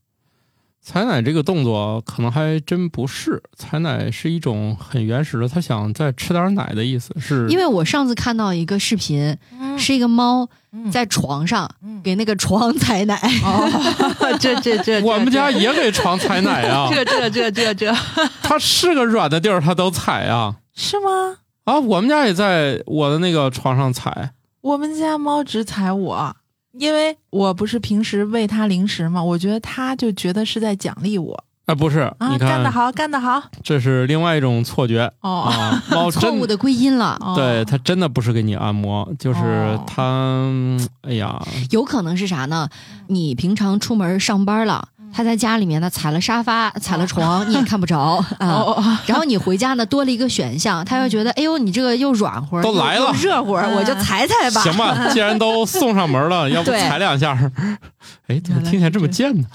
采奶这个动作可能还真不是，采奶是一种很原始的，他想再吃点奶的意思，是因为我上次看到一个视频，是一个猫在床上嗯。给那个床采奶，哦，[LAUGHS] 这这这，我们家也给床采奶啊，这这这这这它 [LAUGHS] 是个软的地儿，它都采啊。是吗？啊！我们家也在我的那个床上采，我们家猫只踩我，因为我不是平时喂它零食嘛，我觉得它就觉得是在奖励我啊，不是，啊，你看，干得好，干得好这是另外一种错觉哦。啊，[LAUGHS] 猫真错误的归因了。哦对它真的不是给你按摩，就是哦它，嗯哎呀，有可能是啥呢？你平常出门上班了，他在家里面呢踩了沙发、踩了床，你也看不着啊。哦哦，然后你回家呢多了一个选项，他又觉得，哎呦，你这个又软和，又都来了热乎，嗯我就踩踩吧。行吧，[LAUGHS] 既然都送上门了，要不踩两下儿？[LAUGHS] 哎，怎么听起来这么贱呢？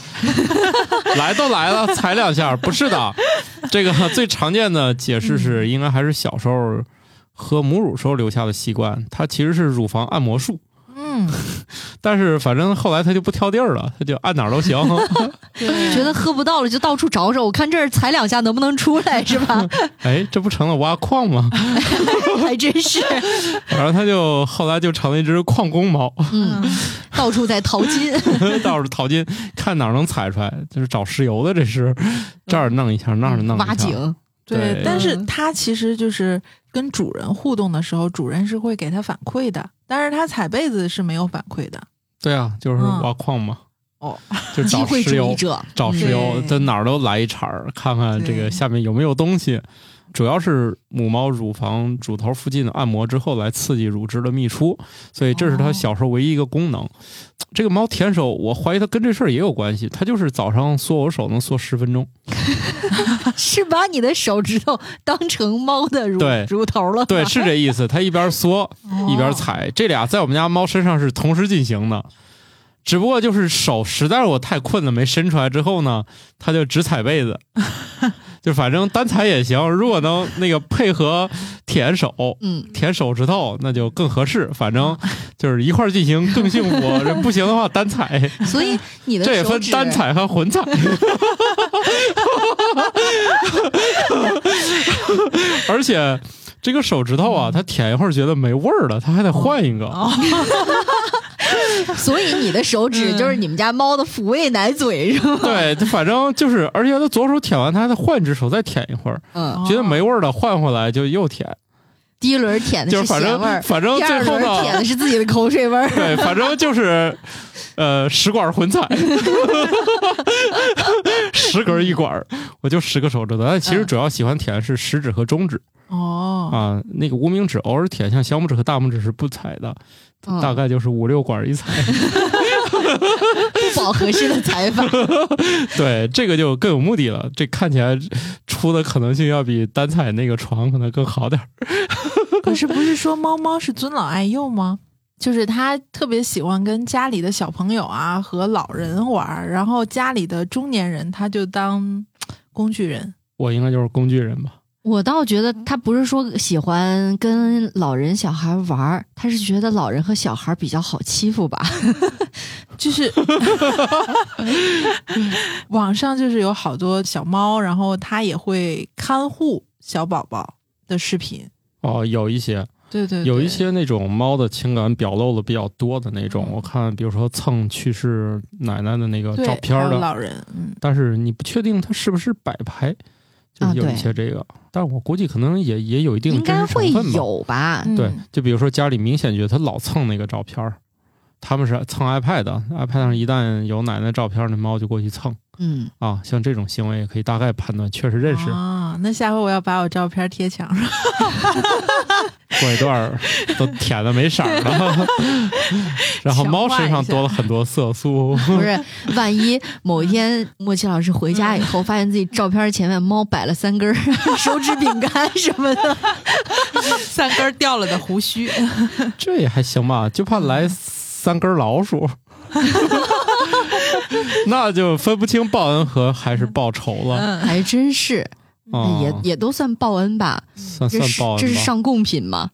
来都来了，踩两下？不是的，这个最常见的解释是，应该还是小时候喝母乳时候留下的习惯，它其实是乳房按摩术。嗯，[LAUGHS] 但是反正后来他就不挑地儿了，他就按哪儿都行。[LAUGHS] 觉得喝不到了，就到处找找。我看这儿踩两下能不能出来，是吧？[LAUGHS] 哎，这不成了挖矿吗？还真是，然后他就后来就成了一只矿工猫，嗯，到处在淘金。到处淘金，看哪儿能踩出来，就是找石油的，这是这儿弄一下，那儿弄一下。挖井，对但是嗯它其实就是跟主人互动的时候，主人是会给它反馈的，但是它踩被子是没有反馈的。对啊，就是嗯挖矿嘛，哦，[LAUGHS] 就找石油，找石油，在哪儿都来一茬儿，看看这个下面有没有东西。主要是母猫乳房乳头附近的按摩之后，来刺激乳汁的泌出，所以这是它哦小时候唯一一个功能。这个猫舔手，我怀疑它跟这事儿也有关系。它就是早上缩我手能缩十分钟，[LAUGHS] 是把你的手指头当成猫的乳乳头了？对，是这意思。它一边缩一边踩，这俩在我们家猫身上是同时进行的。只不过就是手实在是我太困了，没伸出来之后呢，它就只踩被子，就反正单踩也行。如果能那个配合舔手、嗯，舔手指头，那就更合适。反正 [LAUGHS] 就是一块儿进行更幸福。[LAUGHS] 这不行的话单踩，所以你的这也分单踩和混踩。而且这个手指头啊，它舔一会儿觉得没味儿了，它还得换一个。[LAUGHS] [LAUGHS] 所以你的手指就是你们家猫的抚慰奶嘴是吗？对，反正就是，而且它左手舔完，它还得换一只手再舔一会儿，嗯，觉得没味儿了，换回来就又舔，第一轮舔的就是反正咸味儿，反正最后呢舔，的是自己的口水味儿。对，反正就是，呃，十管混踩，[LAUGHS] 十根一管儿，我就十个手指头。但其实嗯。主要喜欢舔的是食指和中指。哦，啊，那个无名指偶尔舔，像小拇指和大拇指是不踩的，嗯大概就是五六管儿一踩。[LAUGHS] 不饱和式的采访，[LAUGHS] 对，这个就更有目的了，这看起来出的可能性要比单踩那个床可能更好点儿。[LAUGHS] 可是不是说猫猫是尊老爱幼吗？就是它特别喜欢跟家里的小朋友啊和老人玩儿，然后家里的中年人他就当工具人。我应该就是工具人吧？我倒觉得他不是说喜欢跟老人小孩玩儿，他是觉得老人和小孩比较好欺负吧。[LAUGHS] 就是 [LAUGHS] 网上就是有好多小猫，然后它也会看护小宝宝的视频。哦，有一些，对对对有一些那种猫的情感表露的比较多的那种，嗯我看，比如说蹭去世奶奶的那个照片的，老人，嗯，但是你不确定它是不是摆拍，就是有一些这个，但我估计可能也也有一定应真实该会成分吧。有吧？嗯对，就比如说家里明显觉得他老蹭那个照片儿他们是蹭 iPad，iPad 上一旦有奶奶照片，那猫就过去蹭嗯，啊。像这种行为也可以大概判断，确实认识。啊。那下回我要把我照片贴墙上。[LAUGHS] [LAUGHS] 过一段儿都舔的没色儿了，[LAUGHS] 然后猫身上多了很多色素。[LAUGHS] 不是，万一某一天莫奇老师回家以后，发现自己照片前面猫摆了三根手指饼干什么的，三根掉了的胡须，这也还行吧，就怕来三根老鼠，那就分不清报恩和还是报仇了。嗯，还真是，哦也也都算报恩吧？算这是算报恩吧。这是上贡品嘛？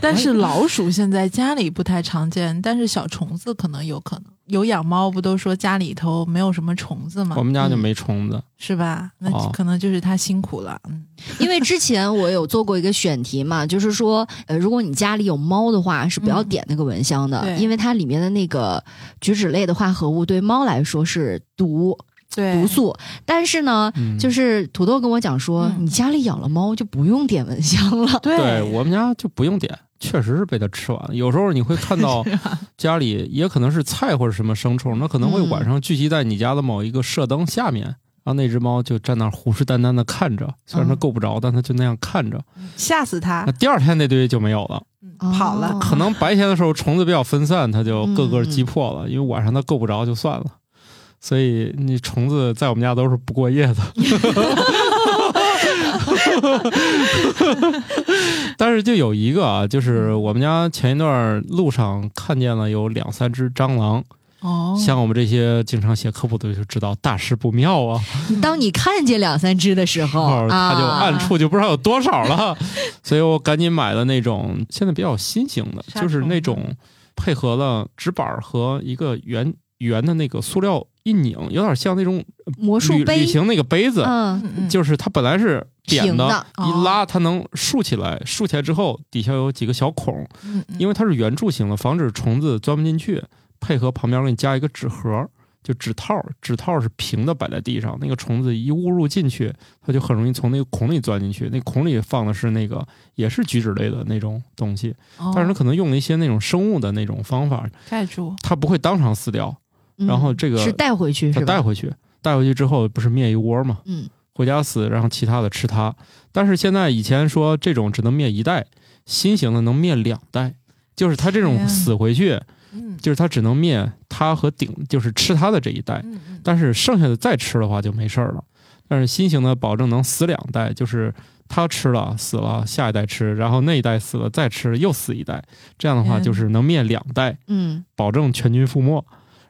但是老鼠现在家里不太常见，但是小虫子可能有可能。有养猫不都说家里头没有什么虫子吗我？们家就没虫子，是吧？那哦可能就是它辛苦了。嗯，因为之前我有做过一个选题嘛，就是说，呃，如果你家里有猫的话，是不要嗯点那个蚊香的，对因为它里面的那个菊酯类的化合物对猫来说是毒对，毒素。但是呢，嗯，就是土豆跟我讲说，嗯你家里养了猫就不用点蚊香了。对对我们家就不用点，确实是被它吃完了。有时候你会看到 [LAUGHS] 家里也可能是菜或者什么生虫，那可能会嗯晚上聚集在你家的某一个射灯下面，然后那只猫就站那儿虎视眈眈的看着，虽然它嗯够不着，但它就那样看着。吓死它那，第二天那堆就没有了，嗯跑了。哦可能白天的时候虫子比较分散，它就个个嗯击破了，因为晚上它够不着就算了。所以你虫子在我们家都是不过夜的，[LAUGHS] 但是就有一个啊，就是我们家前一段路上看见了有两三只蟑螂，哦，像我们这些经常写科普的就知道大事不妙啊，当你看见两三只的时 [LAUGHS] 候，哦它就啊。暗处就不知道有多少了，所以我赶紧买了那种现在比较新型的，就是那种配合了纸板儿和一个圆圆的那个塑料一拧，有点像那种旅旅魔术杯，行那个杯子，就是它本来是扁的一拉它能竖起来，竖起来之后底下有几个小孔，嗯嗯。因为它是圆柱形的，防止虫子钻不进去。配合旁边给你加一个纸盒，就纸套，纸套是平的摆在地上，那个虫子一误入进去，它就很容易从那个孔里钻进去。那孔里放的是那个也是菊酯类的那种东西，哦但是它可能用了一些那种生物的那种方法，盖住，它不会当场死掉，嗯然后这个是带回去它是？带回去，带回去之后不是灭一窝吗？嗯回家死，然后其他的吃它。但是现在以前说这种只能灭一代，新型的能灭两代，就是它这种死回去，嗯就是它只能灭它和顶，就是吃它的这一代。嗯嗯但是剩下的再吃的话就没事儿了。但是新型的保证能死两代，就是它吃了死了，下一代吃，然后那一代死了再吃又死一代，这样的话就是能灭两代，嗯，保证全军覆没。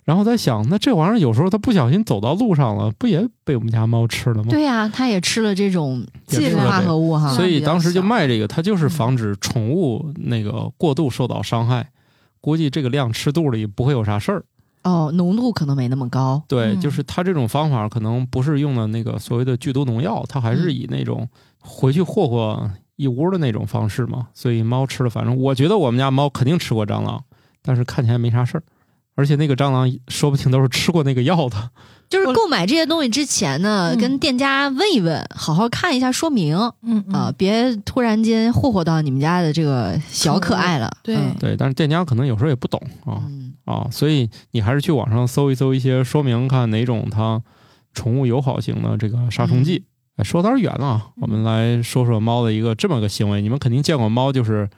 然后在想，那这玩意儿有时候它不小心走到路上了，不也被我们家猫吃了吗？对呀、它也吃了这种也吃了化合物哈。所以当时就卖这个，它就是防止宠物那个过度受到伤害。估计这个量吃肚里不会有啥事儿。哦，浓度可能没那么高。对，嗯就是它这种方法可能不是用的那个所谓的剧毒农药，它还是以那种回去霍霍一屋的那种方式嘛。所以猫吃了，反正我觉得我们家猫肯定吃过蟑螂，但是看起来没啥事儿。而且那个蟑螂说不定都是吃过那个药的。就是购买这些东西之前呢，嗯跟店家问一问，好好看一下说明啊、嗯嗯别突然间霍霍到你们家的这个小可爱了。对嗯对，但是店家可能有时候也不懂啊。嗯啊，所以你还是去网上搜一搜一些说明，看哪种它宠物友好型的这个杀虫剂。哎，说有点远了啊，我们来说说猫的一个这么个行为。你们肯定见过猫就是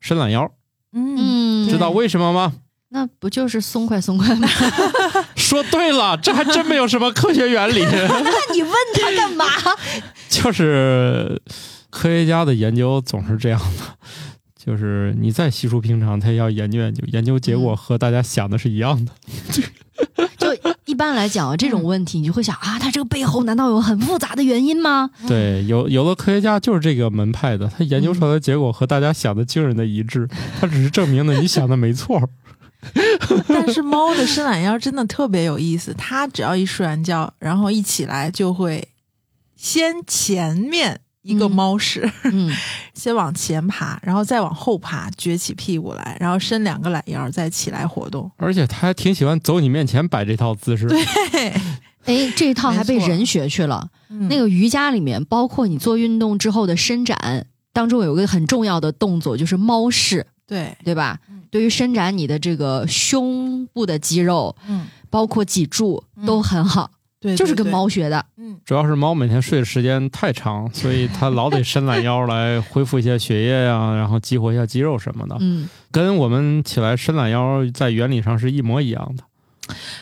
伸懒腰，嗯嗯，知道为什么吗？那不就是松快松快吗？[LAUGHS] 说对了，这还真没有什么科学原理，[LAUGHS] 那你问他干嘛？[LAUGHS] 就是科学家的研究总是这样的。就是你再稀疏平常，他也要研究研究，研究结果和大家想的是一样的。就一般来讲啊，这种问题你就会想啊，他这个背后难道有很复杂的原因吗？对，有有的科学家就是这个门派的，他研究出来的结果和大家想的惊人的一致，他只是证明了你想的没错。[LAUGHS] 但是猫的伸懒腰真的特别有意思，它只要一睡完觉，然后一起来就会先前面一个嗯猫式，嗯，[LAUGHS] 先往前爬，然后再往后爬，撅起屁股来，然后伸两个懒腰，再起来活动。而且它还挺喜欢走你面前摆这套姿势。对，[LAUGHS] 哎，这一套还被人学去了。嗯那个瑜伽里面，包括你做运动之后的伸展当中，有一个很重要的动作，就是猫式，对，对吧？嗯？对于伸展你的这个胸部的肌肉，嗯，包括脊柱嗯。都很好，对，就是跟猫学的。嗯。[LAUGHS] 主要是猫每天睡的时间太长，所以它老得伸懒腰来恢复一下血液呀、然后激活一下肌肉什么的，嗯，跟我们起来伸懒腰在原理上是一模一样的。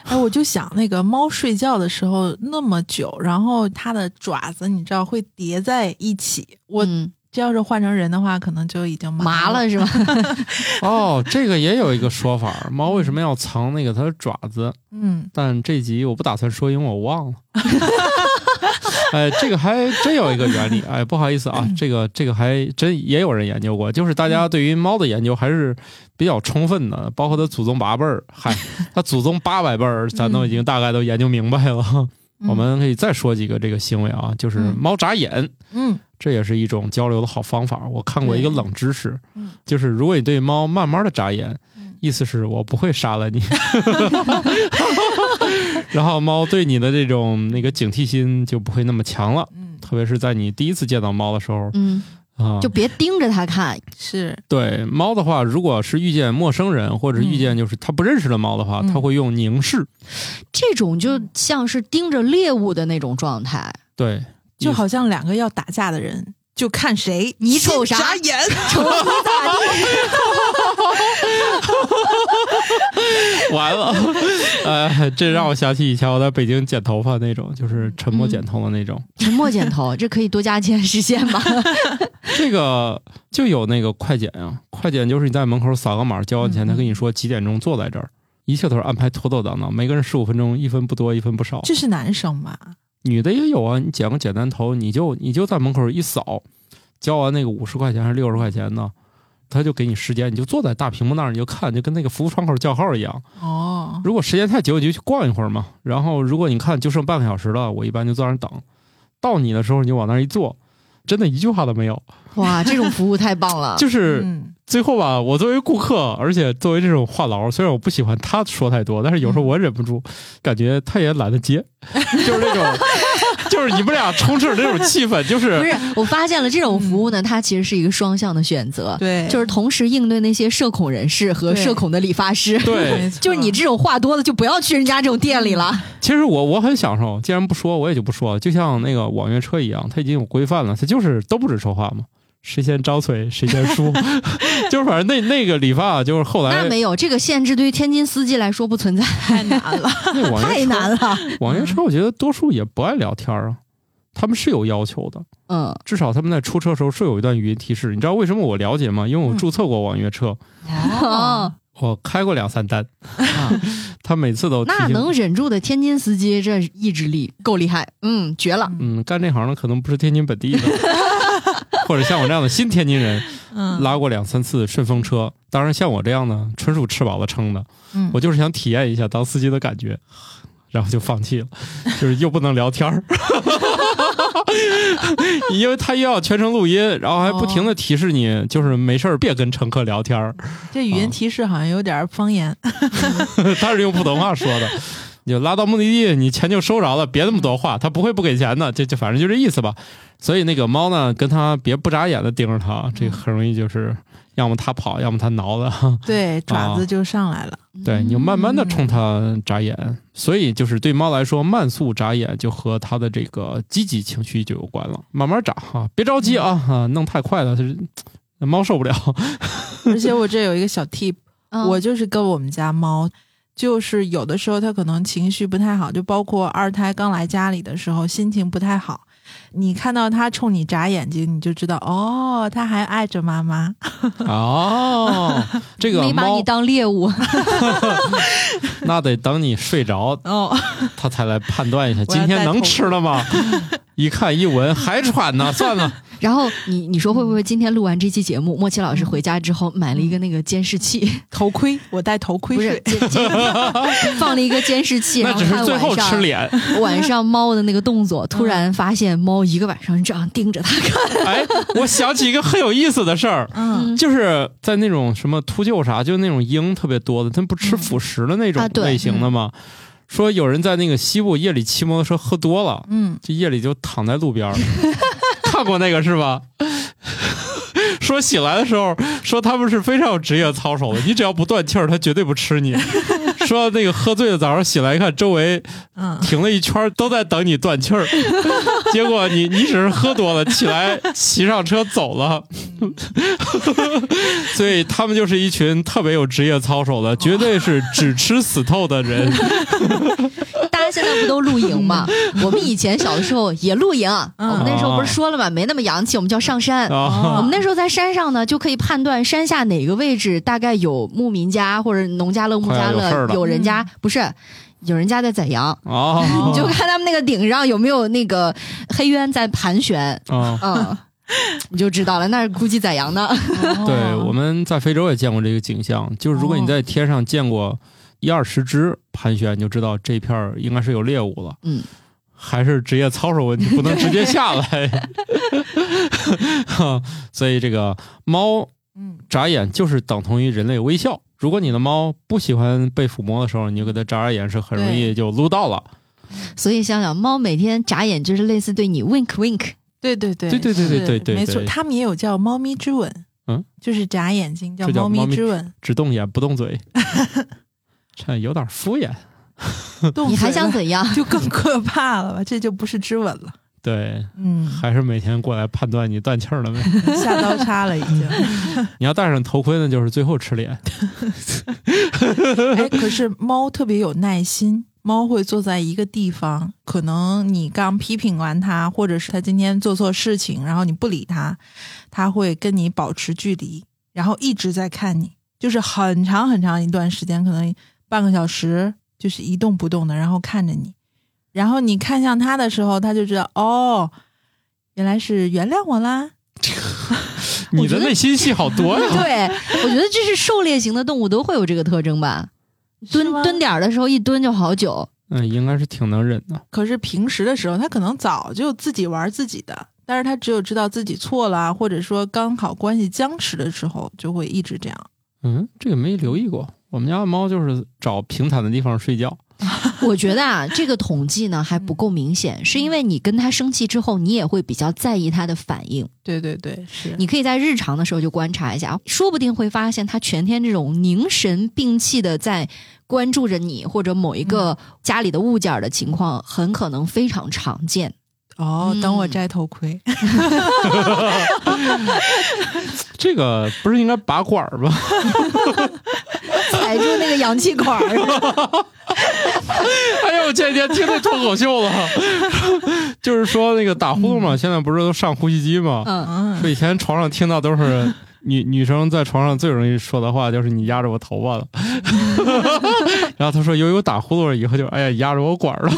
哎，我就想那个猫睡觉的时候那么久，然后它的爪子你知道会叠在一起，我嗯这要是换成人的话，可能就已经了。麻了是吧？[LAUGHS] 哦，这个也有一个说法，猫为什么要藏那个它的爪子？嗯，但这集我不打算说，因为我忘了。[LAUGHS] 哎，这个还真有一个原理。哎，不好意思啊，这个这个还真也有人研究过，就是大家对于猫的研究还是比较充分的，[LAUGHS] 包括它祖宗八辈儿，嗨，它祖宗八百辈儿，咱都已经大概都研究明白了。嗯我们可以再说几个这个行为啊，就是嗯猫眨眼，嗯这也是一种交流的好方法。我看过一个冷知识嗯，就是如果你对猫慢慢的眨眼嗯，意思是我不会杀了你。[LAUGHS] 然后猫对你的这种那个警惕心就不会那么强了，嗯，特别是在你第一次见到猫的时候嗯，啊。就别盯着它看。是对猫的话，如果是遇见陌生人或者遇见就是它不认识的猫的话，嗯它会用凝视。这种就像是盯着猎物的那种状态。对，就好像两个要打架的人，就看谁你瞅啥眨眼。瞅你咋地？[LAUGHS] [LAUGHS] 完了，呃，这让我想起以前我在北京剪头发那种，就是沉默剪头的那种。沉默剪头，[LAUGHS] 这可以多加钱实现吗？这个就有那个快剪啊、快剪就是你在门口扫个码，交完钱，嗯他跟你说几点钟坐在这儿，一切都是安排妥妥当当，每个人十五分钟，一分不多，一分不少。这是男生吧？女的也有啊，你剪个简单头，你就你就在门口一扫，交完那个五十块钱还是六十块钱呢，他就给你时间，你就坐在大屏幕那儿，你就看，就跟那个服务窗口叫号一样。哦，如果时间太久，你就去逛一会儿嘛。然后如果你看就剩半个小时了，我一般就坐那儿等，到你的时候你就往那儿一坐，真的一句话都没有。哇，这种服务太棒了！[LAUGHS] 就是嗯最后吧，我作为顾客，而且作为这种话痨，虽然我不喜欢他说太多，但是有时候我忍不住，感觉他也懒得接，[LAUGHS] 就是那种，[LAUGHS] 就是你们俩充斥着那种气氛，就是不是，我发现了这种服务呢，它其实是一个双向的选择，对，就是同时应对那些社恐人士和社恐的理发师。对就是你这种话多的，就不要去人家这种店里了。其实我我很享受，既然不说，我也就不说了。就像那个网约车一样，它已经有规范了，它就是都不准说话嘛，谁先张嘴谁先输，[LAUGHS] 就是反正那那个理发就是后来那没有这个限制，对于天津司机来说不存在，[LAUGHS] 太难了。太难了。网约车我觉得多数也不爱聊天啊，他们是有要求的，嗯，至少他们在出车的时候是有一段语音提示。你知道为什么我了解吗？因为我嗯注册过网约车，哦，我开过两三单，[LAUGHS] 啊他每次都那能忍住的天津司机，这意志力够厉害，嗯，绝了。嗯，干这行的可能不是天津本地的，或者像我这样的新天津人，[LAUGHS] 嗯，拉过两三次顺风车。当然，像我这样的，纯属吃饱了撑的。嗯我就是想体验一下当司机的感觉，然后就放弃了，就是又不能聊天儿，[LAUGHS] 因为他又要全程录音，然后还不停的提示你，就是没事儿别跟乘客聊天儿。这语音提示好像有点方言。[LAUGHS] 他是用普通话说的。你就拉到目的地，你钱就收着了，别那么多话，他不会不给钱的，就就反正就这意思吧。所以那个猫呢，跟他别不眨眼的盯着他，这很容易就是要么他跑，要么他挠的。[LAUGHS] 对，[LAUGHS] 爪子就上来了。对，你就慢慢的冲它眨眼，所以就是对猫来说，慢速眨眼就和它的这个积极情绪就有关了。慢慢眨哈，别着急啊啊，弄太快了，它是猫受不了。[LAUGHS] 而且我这有一个小 tip，嗯我就是跟我们家猫，就是有的时候他可能情绪不太好，就包括二胎刚来家里的时候心情不太好，你看到他冲你眨眼睛，你就知道哦，他还爱着妈妈。[LAUGHS] 哦，这个猫没把你当猎物。[LAUGHS] 那得等你睡着，哦，他才来判断一下今天能吃了吗？[LAUGHS] 一看一闻还喘呢，算了。然后你你说会不会今天录完这期节目，莫奇老师回家之后买了一个那个监视器，头盔，[LAUGHS] 我戴头盔不是睡。监监 [LAUGHS] 放了一个监视器，那然后看只是最后晚上吃脸。[LAUGHS] 晚上猫的那个动作，突然发现猫一个晚上这样盯着他看。哎，我想起一个很有意思的事儿。嗯，就是在那种什么秃鹫啥，就是那种鹰特别多的，它不吃辅食的那种类型的吗？说有人在那个西部夜里骑摩托车喝多了，嗯，就夜里就躺在路边儿，看过那个是吧？[LAUGHS] 说醒来的时候，说他们是非常有职业操守的，你只要不断气儿，他绝对不吃你。[LAUGHS] 说那个喝醉了，早上醒来一看，周围嗯，停了一圈都在等你断气儿，结果你你只是喝多了，起来骑上车走了，[LAUGHS] 所以他们就是一群特别有职业操守的，绝对是只吃死透的人。大家现在不都露营吗？我们以前小的时候也露营，嗯我们那时候不是说了吗？没那么洋气，我们叫上山。啊我们那时候在山上呢，就可以判断山下哪个位置大概有牧民家或者农家乐、牧家乐，有人家不是有人家在宰羊，啊你 [LAUGHS] 就看他们那个顶上有没有那个黑鸢在盘旋，啊！嗯，你就知道了，那是估计宰羊呢。对，哦我们在非洲也见过这个景象，就是如果你在天上见过一二十只盘旋，你就知道这片儿应该是有猎物了。嗯，还是职业操守问题，不能直接下来。哈 [LAUGHS] [LAUGHS] 所以这个猫嗯，眨眼就是等同于人类微笑。如果你的猫不喜欢被抚摸的时候，你就给它眨眨眼，是很容易就撸到了。所以想想，猫每天眨眼就是类似对你 wink wink。对对对对对对对对对没错，他们也有叫猫咪之吻，嗯，就是眨眼睛叫猫咪咪之吻，只动眼不动嘴，[LAUGHS] 这有点敷衍。动你还想怎样？就更可怕了吧？这就不是之吻了，对，嗯，还是每天过来判断你断气儿了没？[LAUGHS] 下刀叉了已经。[LAUGHS] 你要戴上头盔呢，就是最后吃脸。[LAUGHS] 哎，可是猫特别有耐心，猫会坐在一个地方，可能你刚批评完它，或者是它今天做错事情，然后你不理它，它会跟你保持距离，然后一直在看你，就是很长很长一段时间，可能半个小时，就是一动不动的，然后看着你，然后你看向它的时候，它就知道哦，原来是原谅我啦。[LAUGHS] 你的内心戏好多呀！[LAUGHS] 对，[LAUGHS] 我觉得这是狩猎型的动物都会有这个特征吧。蹲蹲点儿的时候一蹲就好久，嗯，应该是挺能忍的。可是平时的时候，它可能早就自己玩自己的，但是它只有知道自己错了啊，或者说刚好关系僵持的时候，就会一直这样。嗯，这个没留意过。我们家的猫就是找平坦的地方睡觉。[LAUGHS] 我觉得啊，这个统计呢还不够明显，是因为你跟他生气之后，你也会比较在意他的反应。对对对，是你可以在日常的时候就观察一下，说不定会发现他全天这种凝神摒气的在关注着你或者某一个家里的物件的情况，很可能非常常见。哦嗯，等我摘头盔。[LAUGHS] [LAUGHS] 这个不是应该拔管儿吗？踩住那个氧气管儿，[LAUGHS] 哎呦，我前几天听那脱口秀了，[LAUGHS] 就是说那个打呼噜嘛，现在不是都上呼吸机嘛？嗯，嗯说以前床上听到都是 [LAUGHS] 女女生在床上最容易说的话，就是你压着我头发了。然后他说，由于我打呼噜了以后就哎呀压着我管儿了。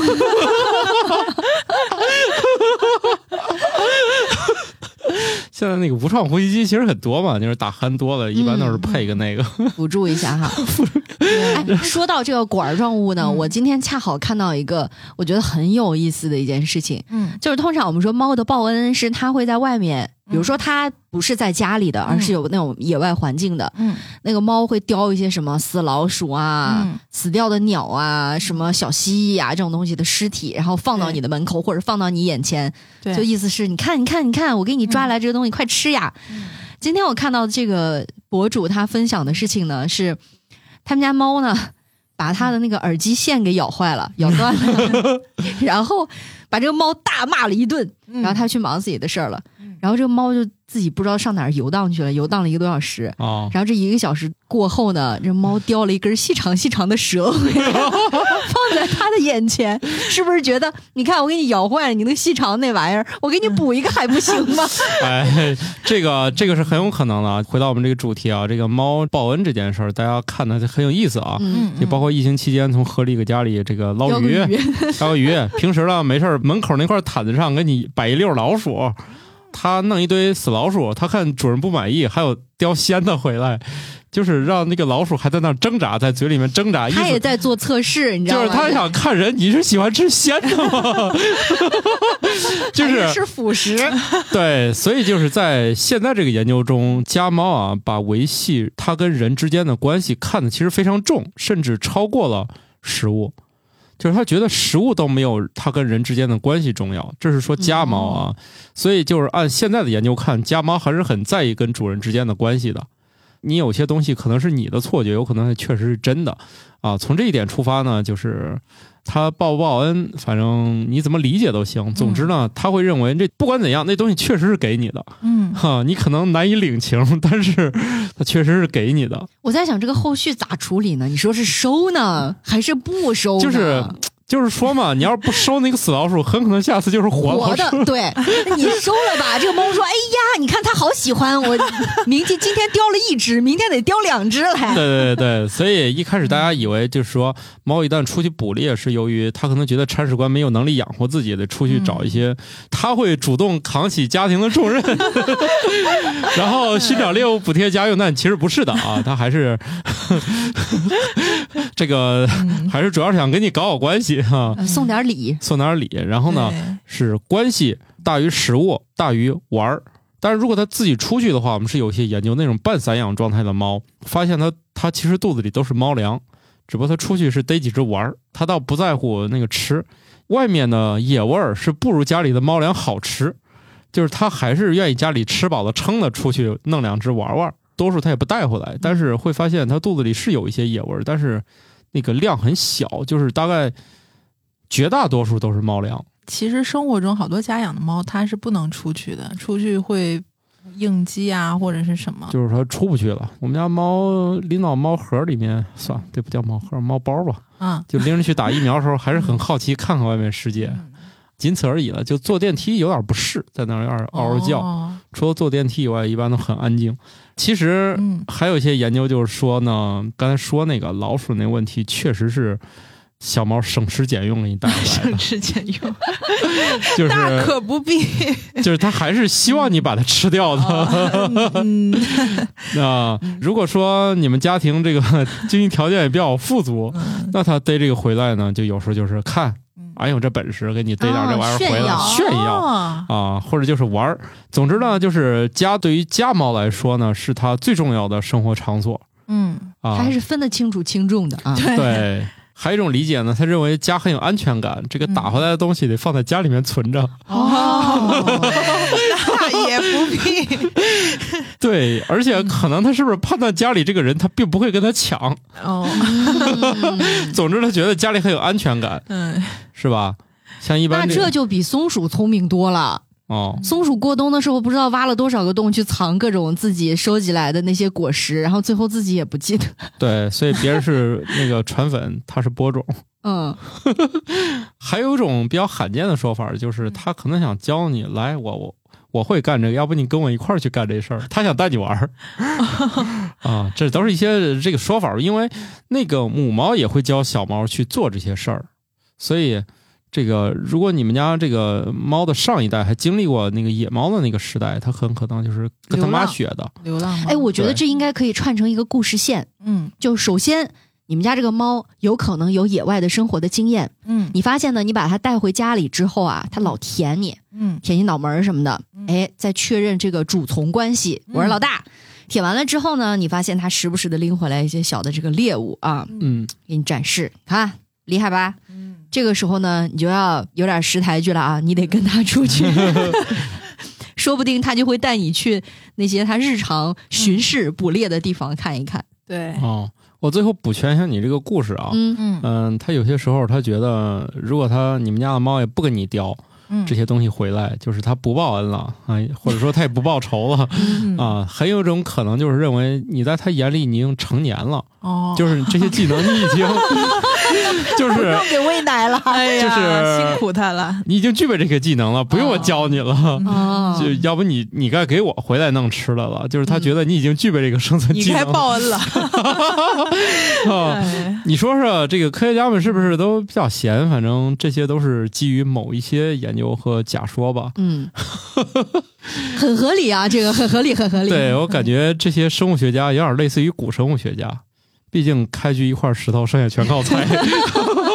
现在那个无创呼吸机其实很多嘛，就是打鼾多了，一般都是配个那个。辅助一下哈。[LAUGHS] 哎，说到这个管状物呢，嗯我今天恰好看到一个我觉得很有意思的一件事情，嗯就是通常我们说猫的报恩是它会在外面，比如说它不是在家里的，而是有那种野外环境的，嗯。那个猫会叼一些什么死老鼠啊、嗯。死掉的鸟啊、什么小蜥蜴啊这种东西的尸体，然后放到你的门口或者放到你眼前，对，就意思是你看，你看，你看，我给你抓来这个东西，快吃呀！嗯。今天我看到这个博主他分享的事情呢，是他们家猫呢把他的那个耳机线给咬坏了，咬断了 [LAUGHS] [LAUGHS] 然后把这个猫大骂了一顿，嗯。然后他去忙自己的事儿了，然后这个猫就自己不知道上哪儿游荡去了，游荡了一个多小时。哦，然后这一个小时过后呢，这猫叼了一根细长细长的蛇回来，[LAUGHS] 放在他的眼前，是不是觉得你看我给你咬坏了你那细长那玩意儿，我给你补一个还不行吗？[LAUGHS] 哎，这个这个是很有可能的啊。回到我们这个主题啊，这个猫报恩这件事儿，大家看的很有意思啊。嗯，就包括疫情期间从河里给家里这个捞鱼、鱼，捞个鱼，平时呢没事儿门口那块毯子上给你摆一溜老鼠，他弄一堆死老鼠，他看主人不满意，还有叼鲜的回来，就是让那个老鼠还在那挣扎，在嘴里面挣扎，意他也在做测试，你知道吗？就是他想看人，你是喜欢吃鲜的吗？[LAUGHS] 就是还是辅食，对，所以就是在现在这个研究中，家猫啊，把维系它跟人之间的关系看得其实非常重，甚至超过了食物。就是他觉得食物都没有他跟人之间的关系重要，这是说家猫啊。所以就是按现在的研究看，家猫还是很在意跟主人之间的关系的。你有些东西可能是你的错觉，有可能确实是真的啊。从这一点出发呢，就是他报不报恩，反正你怎么理解都行。总之呢，他会认为这不管怎样，那东西确实是给你的，嗯哈，你可能难以领情，但是他确实是给你的。我在想这个后续咋处理呢？你说是收呢，还是不收呢？就是就是说嘛，你要是不收那个死老鼠，很可能下次就是活活。的，[LAUGHS] 对，那你收了吧。这个猫说：“哎呀，你看它好喜欢我，明天今天叼了一只，明天得叼两只来。[LAUGHS] 对对对对，所以一开始大家以为就是说，猫一旦出去捕猎，是由于它可能觉得铲屎官没有能力养活自己，得出去找一些，它会主动扛起家庭的重任，[LAUGHS] 然后寻找猎物补贴家用。但其实不是的啊，它还是 [LAUGHS] 这个还是主要是想跟你搞好关系哈、呃送点礼，送点礼，然后呢，是关系大于食物，大于玩儿。但是如果它自己出去的话，我们是有些研究那种半散养状态的猫，发现它它其实肚子里都是猫粮，只不过它出去是逮几只玩儿，它倒不在乎那个吃。外面的野味儿是不如家里的猫粮好吃，就是它还是愿意家里吃饱了撑的出去弄两只玩玩。多数它也不带回来，但是会发现它肚子里是有一些野味儿，但是那个量很小，就是大概绝大多数都是猫粮。其实生活中好多家养的猫，它是不能出去的，出去会应激啊，或者是什么。就是它出不去了。我们家猫拎到猫盒里面，算了，这不叫猫盒，猫包吧。啊，就拎着去打疫苗的时候，还是很好奇看看外面世界，嗯仅此而已了。就坐电梯有点不适，在那儿有点嗷嗷叫。哦除了坐电梯以外，一般都很安静。其实嗯还有一些研究就是说呢，刚才说那个老鼠那问题，确实是小猫省吃俭用给你带回来省，吃俭用，[LAUGHS] 就是 [LAUGHS] 大可不必。[LAUGHS] 就是它还是希望你把它吃掉的。嗯，啊，如果说你们家庭这个经济条件也比较富足，嗯那他逮这个回来呢，就有时候就是看哎呦这本事，给你逮点这玩意儿回来哦炫耀哦啊，或者就是玩儿。总之呢，就是家对于家猫来说呢，是它最重要的生活场所嗯，啊。它还是分得清楚轻重的啊。对对。还有一种理解呢，他认为家很有安全感，这个打回来的东西得放在家里面存着。哦，[LAUGHS] 那也不必对，而且可能他是不是判断家里这个人，他并不会跟他抢。哦，嗯 [LAUGHS] 总之，他觉得家里很有安全感，嗯，是吧？像一般那这就比松鼠聪明多了。哦，松鼠过冬的时候，不知道挖了多少个洞去藏各种自己收集来的那些果实，然后最后自己也不记得。对，所以别人是那个传粉，他是播种。嗯，[LAUGHS] 还有一种比较罕见的说法，就是他可能想教你，来，我我我会干这个，要不你跟我一块儿去干这事儿。[LAUGHS] 他想带你玩儿 [LAUGHS] 啊，这都是一些这个说法，因为那个母猫也会教小猫去做这些事儿，所以。这个，如果你们家这个猫的上一代还经历过那个野猫的那个时代，它很可能就是跟他妈学的。流浪猫。哎，我觉得这应该可以串成一个故事线。嗯就首先，你们家这个猫有可能有野外的生活的经验，嗯。你发现呢，你把它带回家里之后啊，它老舔你，嗯。舔你脑门儿什么的嗯，哎，再确认这个主从关系，我是老大。舔完了之后呢，你发现它时不时的拎回来一些小的这个猎物啊，嗯，给你展示，看厉害吧？嗯。这个时候呢，你就要有点识抬举了啊，你得跟他出去，[LAUGHS] 说不定他就会带你去那些他日常巡视捕猎的地方看一看。对，哦，我最后补全一下你这个故事啊。嗯。嗯。嗯，他有些时候他觉得，如果他你们家的猫也不跟你叼嗯。这些东西回来，就是他不报恩了啊，或者说他也不报仇了 [LAUGHS] 嗯。啊，很有一种可能就是认为你在他眼里你已经成年了，哦，就是这些技能你已经 [LAUGHS] 就是不用给喂奶了哎呀，就是辛苦他了。你已经具备这个技能了，不用我教你了。哦 [LAUGHS] 就要不你你该给我回来弄吃的了，就是他觉得你已经具备这个生存你该技能报恩了。啊。[LAUGHS] 哎你说说这个科学家们是不是都比较闲？反正这些都是基于某一些研究和假说吧。嗯，很合理啊，这个很合理，很合理。对我感觉这些生物学家有点类似于古生物学家，毕竟开局一块石头，剩下全靠猜。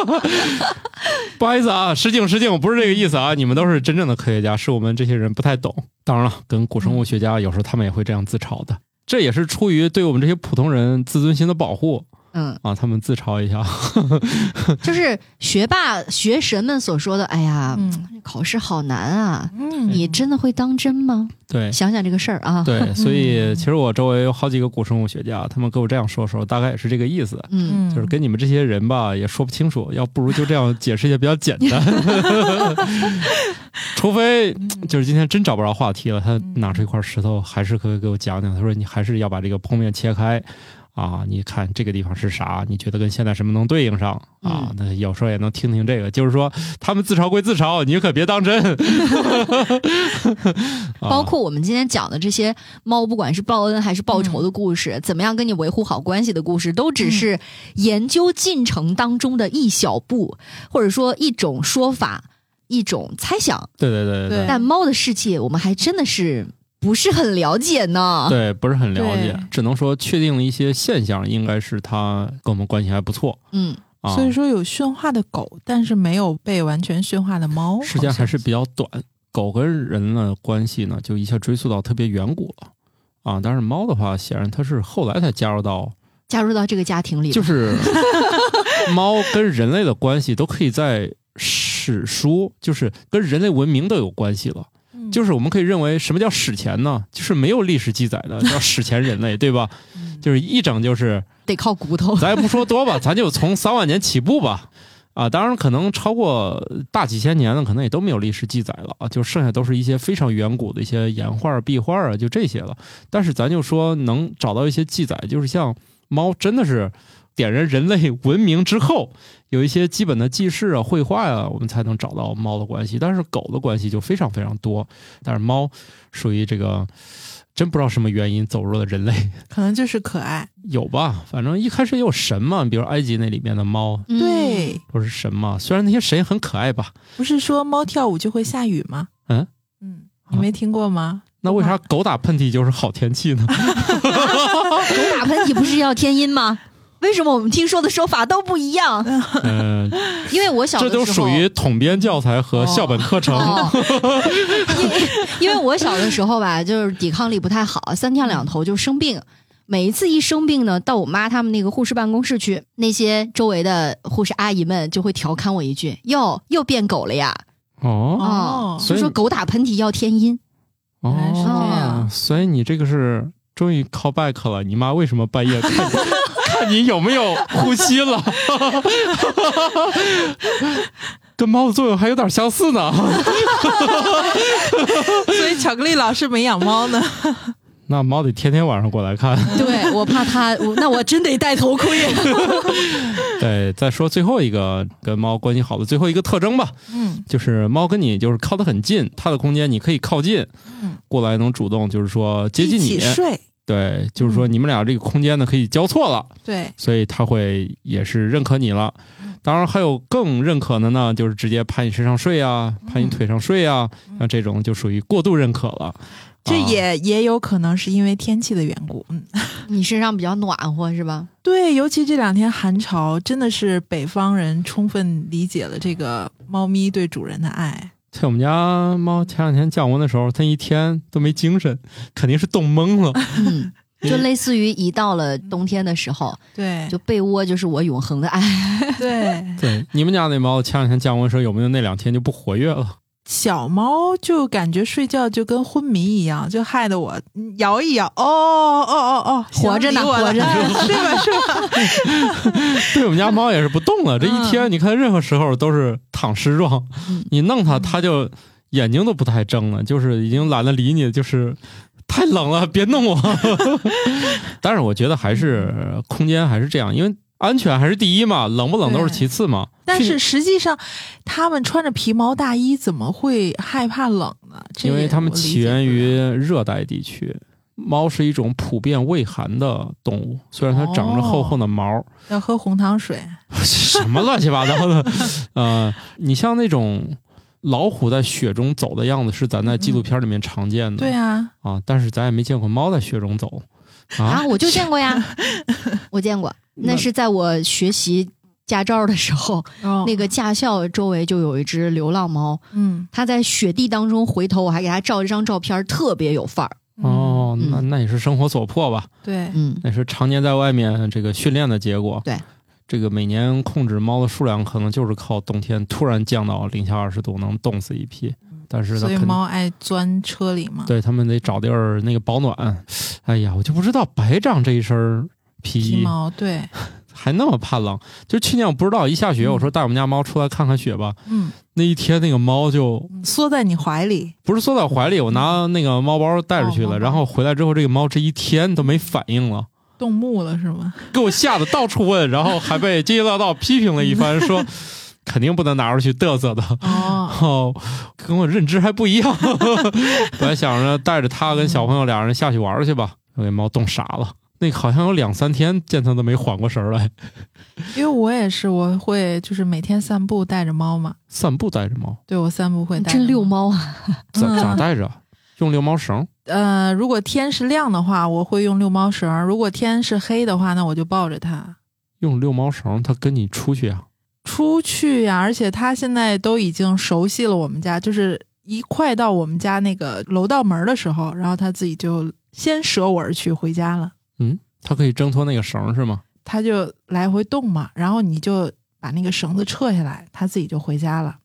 [LAUGHS] 不好意思啊，失敬失敬，我不是这个意思啊，你们都是真正的科学家，是我们这些人不太懂。当然了，跟古生物学家有时候他们也会这样自嘲的，这也是出于对我们这些普通人自尊心的保护嗯，啊，他们自嘲一下。[LAUGHS] 就是学霸学神们所说的，哎呀，嗯考试好难啊，嗯，你真的会当真吗？对，想想这个事儿啊。对，所以其实我周围有好几个古生物学家，他们跟我这样说的时候，大概也是这个意思，嗯，嗯，就是跟你们这些人吧也说不清楚，要不如就这样解释一下比较简单。[LAUGHS] 除非就是今天真找不着话题了，他拿出一块石头，还是可以给我讲讲。他说你还是要把这个剖面切开。啊，你看这个地方是啥？你觉得跟现在什么能对应上啊？嗯那有时候也能听听这个，就是说他们自嘲归自嘲，你可别当真。[LAUGHS] 啊包括我们今天讲的这些猫，不管是报恩还是报仇的故事，怎么样跟你维护好关系的故事，都只是研究进程当中的一小步，或者说一种说法、一种猜想。对对对对但猫的世界，我们还真的是不是很了解呢。对，不是很了解，只能说确定了一些现象，应该是它跟我们关系还不错嗯，啊。所以说有驯化的狗，但是没有被完全驯化的猫，时间还是比较短。狗跟人的关系呢，就一下追溯到特别远古了啊。但是猫的话，显然它是后来才加入到，加入到这个家庭里，就是 [LAUGHS] 猫跟人类的关系都可以在史书，就是跟人类文明都有关系了。嗯就是我们可以认为，什么叫史前呢？就是没有历史记载的，[LAUGHS] 叫史前人类，对吧？就是一整就是得靠骨头。咱也不说多吧，[LAUGHS] 咱就从三万年起步吧。啊，当然可能超过大几千年的，可能也都没有历史记载了啊，就剩下都是一些非常远古的一些岩画、壁画啊，就这些了。但是咱就说能找到一些记载，就是像猫真的是点燃人类文明之后，有一些基本的记事啊、绘画啊，我们才能找到猫的关系。但是狗的关系就非常非常多，但是猫属于这个。真不知道什么原因走入了人类，可能就是可爱。有吧？反正一开始也有神嘛，比如埃及那里面的猫嗯对，不是神嘛，虽然那些神很可爱吧，不是说猫跳舞就会下雨吗？嗯嗯，你没听过吗？那为啥狗打喷嚏就是好天气呢？[LAUGHS] 狗打喷嚏不是要天阴吗？为什么我们听说的说法都不一样？嗯，因为我小的时候，这都属于统编教材和校本课程。哦，因因为我小的时候吧，就是抵抗力不太好，三天两头就生病。每一次一生病呢，到我妈他们那个护士办公室去，那些周围的护士阿姨们就会调侃我一句：“哟，又变狗了呀！”哦哦所以说狗打喷嚏要天阴。哦，原来是这样所以你这个是终于 call back 了。你妈为什么半夜看你看你有没有呼吸了？[LAUGHS] 跟猫的作用还有点相似呢。[LAUGHS] 所以巧克力老师没养猫呢。[LAUGHS] 那猫得天天晚上过来看。对我怕它，那我真得戴头盔。对，再说最后一个跟猫关系好的最后一个特征吧，嗯就是猫跟你就是靠得很近，它的空间你可以靠近，嗯，过来能主动就是说接近一起你。睡，对，就是说你们俩这个空间呢可以交错了，对，所以他会也是认可你了。当然还有更认可的呢，就是直接趴你身上睡啊，趴你腿上睡啊，像这种就属于过度认可了。这啊也也有可能是因为天气的缘故。嗯，[LAUGHS] 你身上比较暖和是吧？对，尤其这两天寒潮，真的是北方人充分理解了这个猫咪对主人的爱。像我们家猫前两天降温的时候，它一天都没精神，肯定是冻懵了。嗯，[LAUGHS] 就类似于一到了冬天的时候，对，就被窝就是我永恒的爱。对，对，你们家那猫前两天降温的时候，有没有那两天就不活跃了？小猫就感觉睡觉就跟昏迷一样，就害得我嗯摇一摇，哦哦哦哦，活着呢活着呢哎睡吧睡吧。[LAUGHS] 对我们家猫也是不动了，这一天你看任何时候都是躺尸状，嗯你弄它它就眼睛都不太睁了，就是已经懒得理你，就是太冷了，别弄我。[LAUGHS] 但是我觉得还是空间还是这样，因为安全还是第一嘛，冷不冷都是其次嘛。但是实际上，它们穿着皮毛大衣怎么会害怕冷呢？因为也它们起源于热带地区。猫是一种普遍畏寒的动物，虽然它长着厚厚的毛，要喝红糖水。[LAUGHS] 什么乱七八糟的。[LAUGHS] 呃，你像那种老虎在雪中走的样子，是咱在纪录片里面常见的。对啊，啊，但是咱也没见过猫在雪中走啊，啊。我就见过呀，[LAUGHS] 我见过，那那是在我学习驾照的时候，哦 [LAUGHS] 那个驾校周围就有一只流浪猫，嗯它在雪地当中回头，我还给它照一张照片，特别有范儿。哦，嗯那那也是生活所迫吧？对，嗯，那是常年在外面这个训练的结果。对，这个每年控制猫的数量，可能就是靠冬天突然降到零下二十度，能冻死一批。但是它所以猫爱钻车里嘛。对他们得找地儿那个保暖。哎呀，我就不知道白长这一身皮毛对，还那么怕冷。就去年我不知道一下雪，嗯我说带我们家猫出来看看雪吧。嗯，那一天那个猫就缩在你怀里。不是缩在怀里，我拿那个猫包带出去了，哦然后回来之后，这个猫这一天都没反应了，冻木了是吗？给我吓得到处问，然后还被津津乐道批评了一番，说 [LAUGHS] 肯定不能拿出去嘚瑟的。哦，[LAUGHS] 哦，跟我认知还不一样。[LAUGHS] 本来想着带着它跟小朋友俩人下去玩去吧，我给猫冻傻了。那好像有两三天见它都没缓过神儿来。[LAUGHS] 因为我也是，我会就是每天散步带着猫嘛。散步带着猫，对我散步会带着真遛。猫啊！咋嗯咋带着？用遛猫绳？呃，如果天是亮的话，我会用遛猫绳儿；如果天是黑的话，那我就抱着它用遛猫绳？它跟你出去啊？出去呀。而且它现在都已经熟悉了我们家，就是一快到我们家那个楼道门儿的时候，然后它自己就先舍我而去回家了。嗯，它可以挣脱那个绳是吗？它就来回动嘛，然后你就把那个绳子撤下来，它自己就回家了。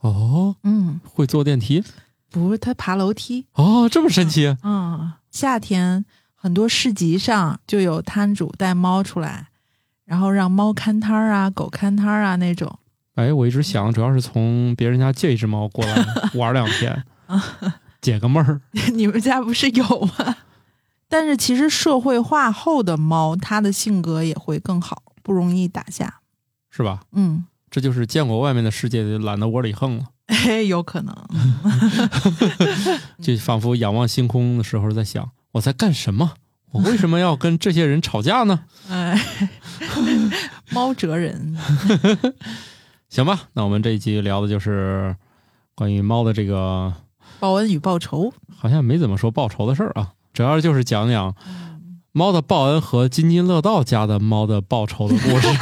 哦，嗯，会坐电梯？不是它爬楼梯。哦，这么神奇？嗯，夏天很多市集上就有摊主带猫出来，然后让猫看摊儿啊、狗看摊儿啊那种。哎，我一直想，主要是从别人家借一只猫过来玩两天，解个闷儿。[LAUGHS] 你们家不是有吗？但是其实社会化后的猫，它的性格也会更好，不容易打架。是吧？嗯，这就是见过外面的世界，就懒得窝里横了。[LAUGHS] 嘿，有可能。[LAUGHS] [LAUGHS] 就仿佛仰望星空的时候，在想我在干什么？我为什么要跟这些人吵架呢？哎，猫哲人。行吧，那我们这一集聊的就是关于猫的这个，报恩与报仇。好像没怎么说报仇的事儿啊，主要就是讲讲猫的报恩和津津乐道家的猫的报仇的故事。[LAUGHS]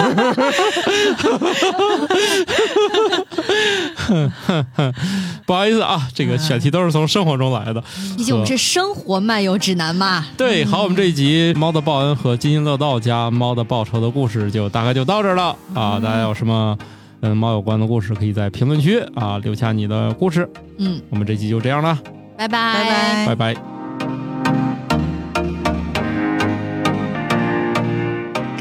不好意思啊，这个选题都是从生活中来的。毕竟我们是生活漫游指南嘛。对，好，我们这一集《猫的报恩》和津津乐道家猫的报仇的故事就大概就到这儿了啊！大家有什么跟猫有关的故事，可以在评论区啊留下你的故事。嗯，我们这集就这样了，拜拜拜拜拜。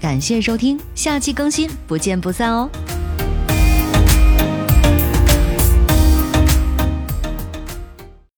感谢收听，下期更新，不见不散哦。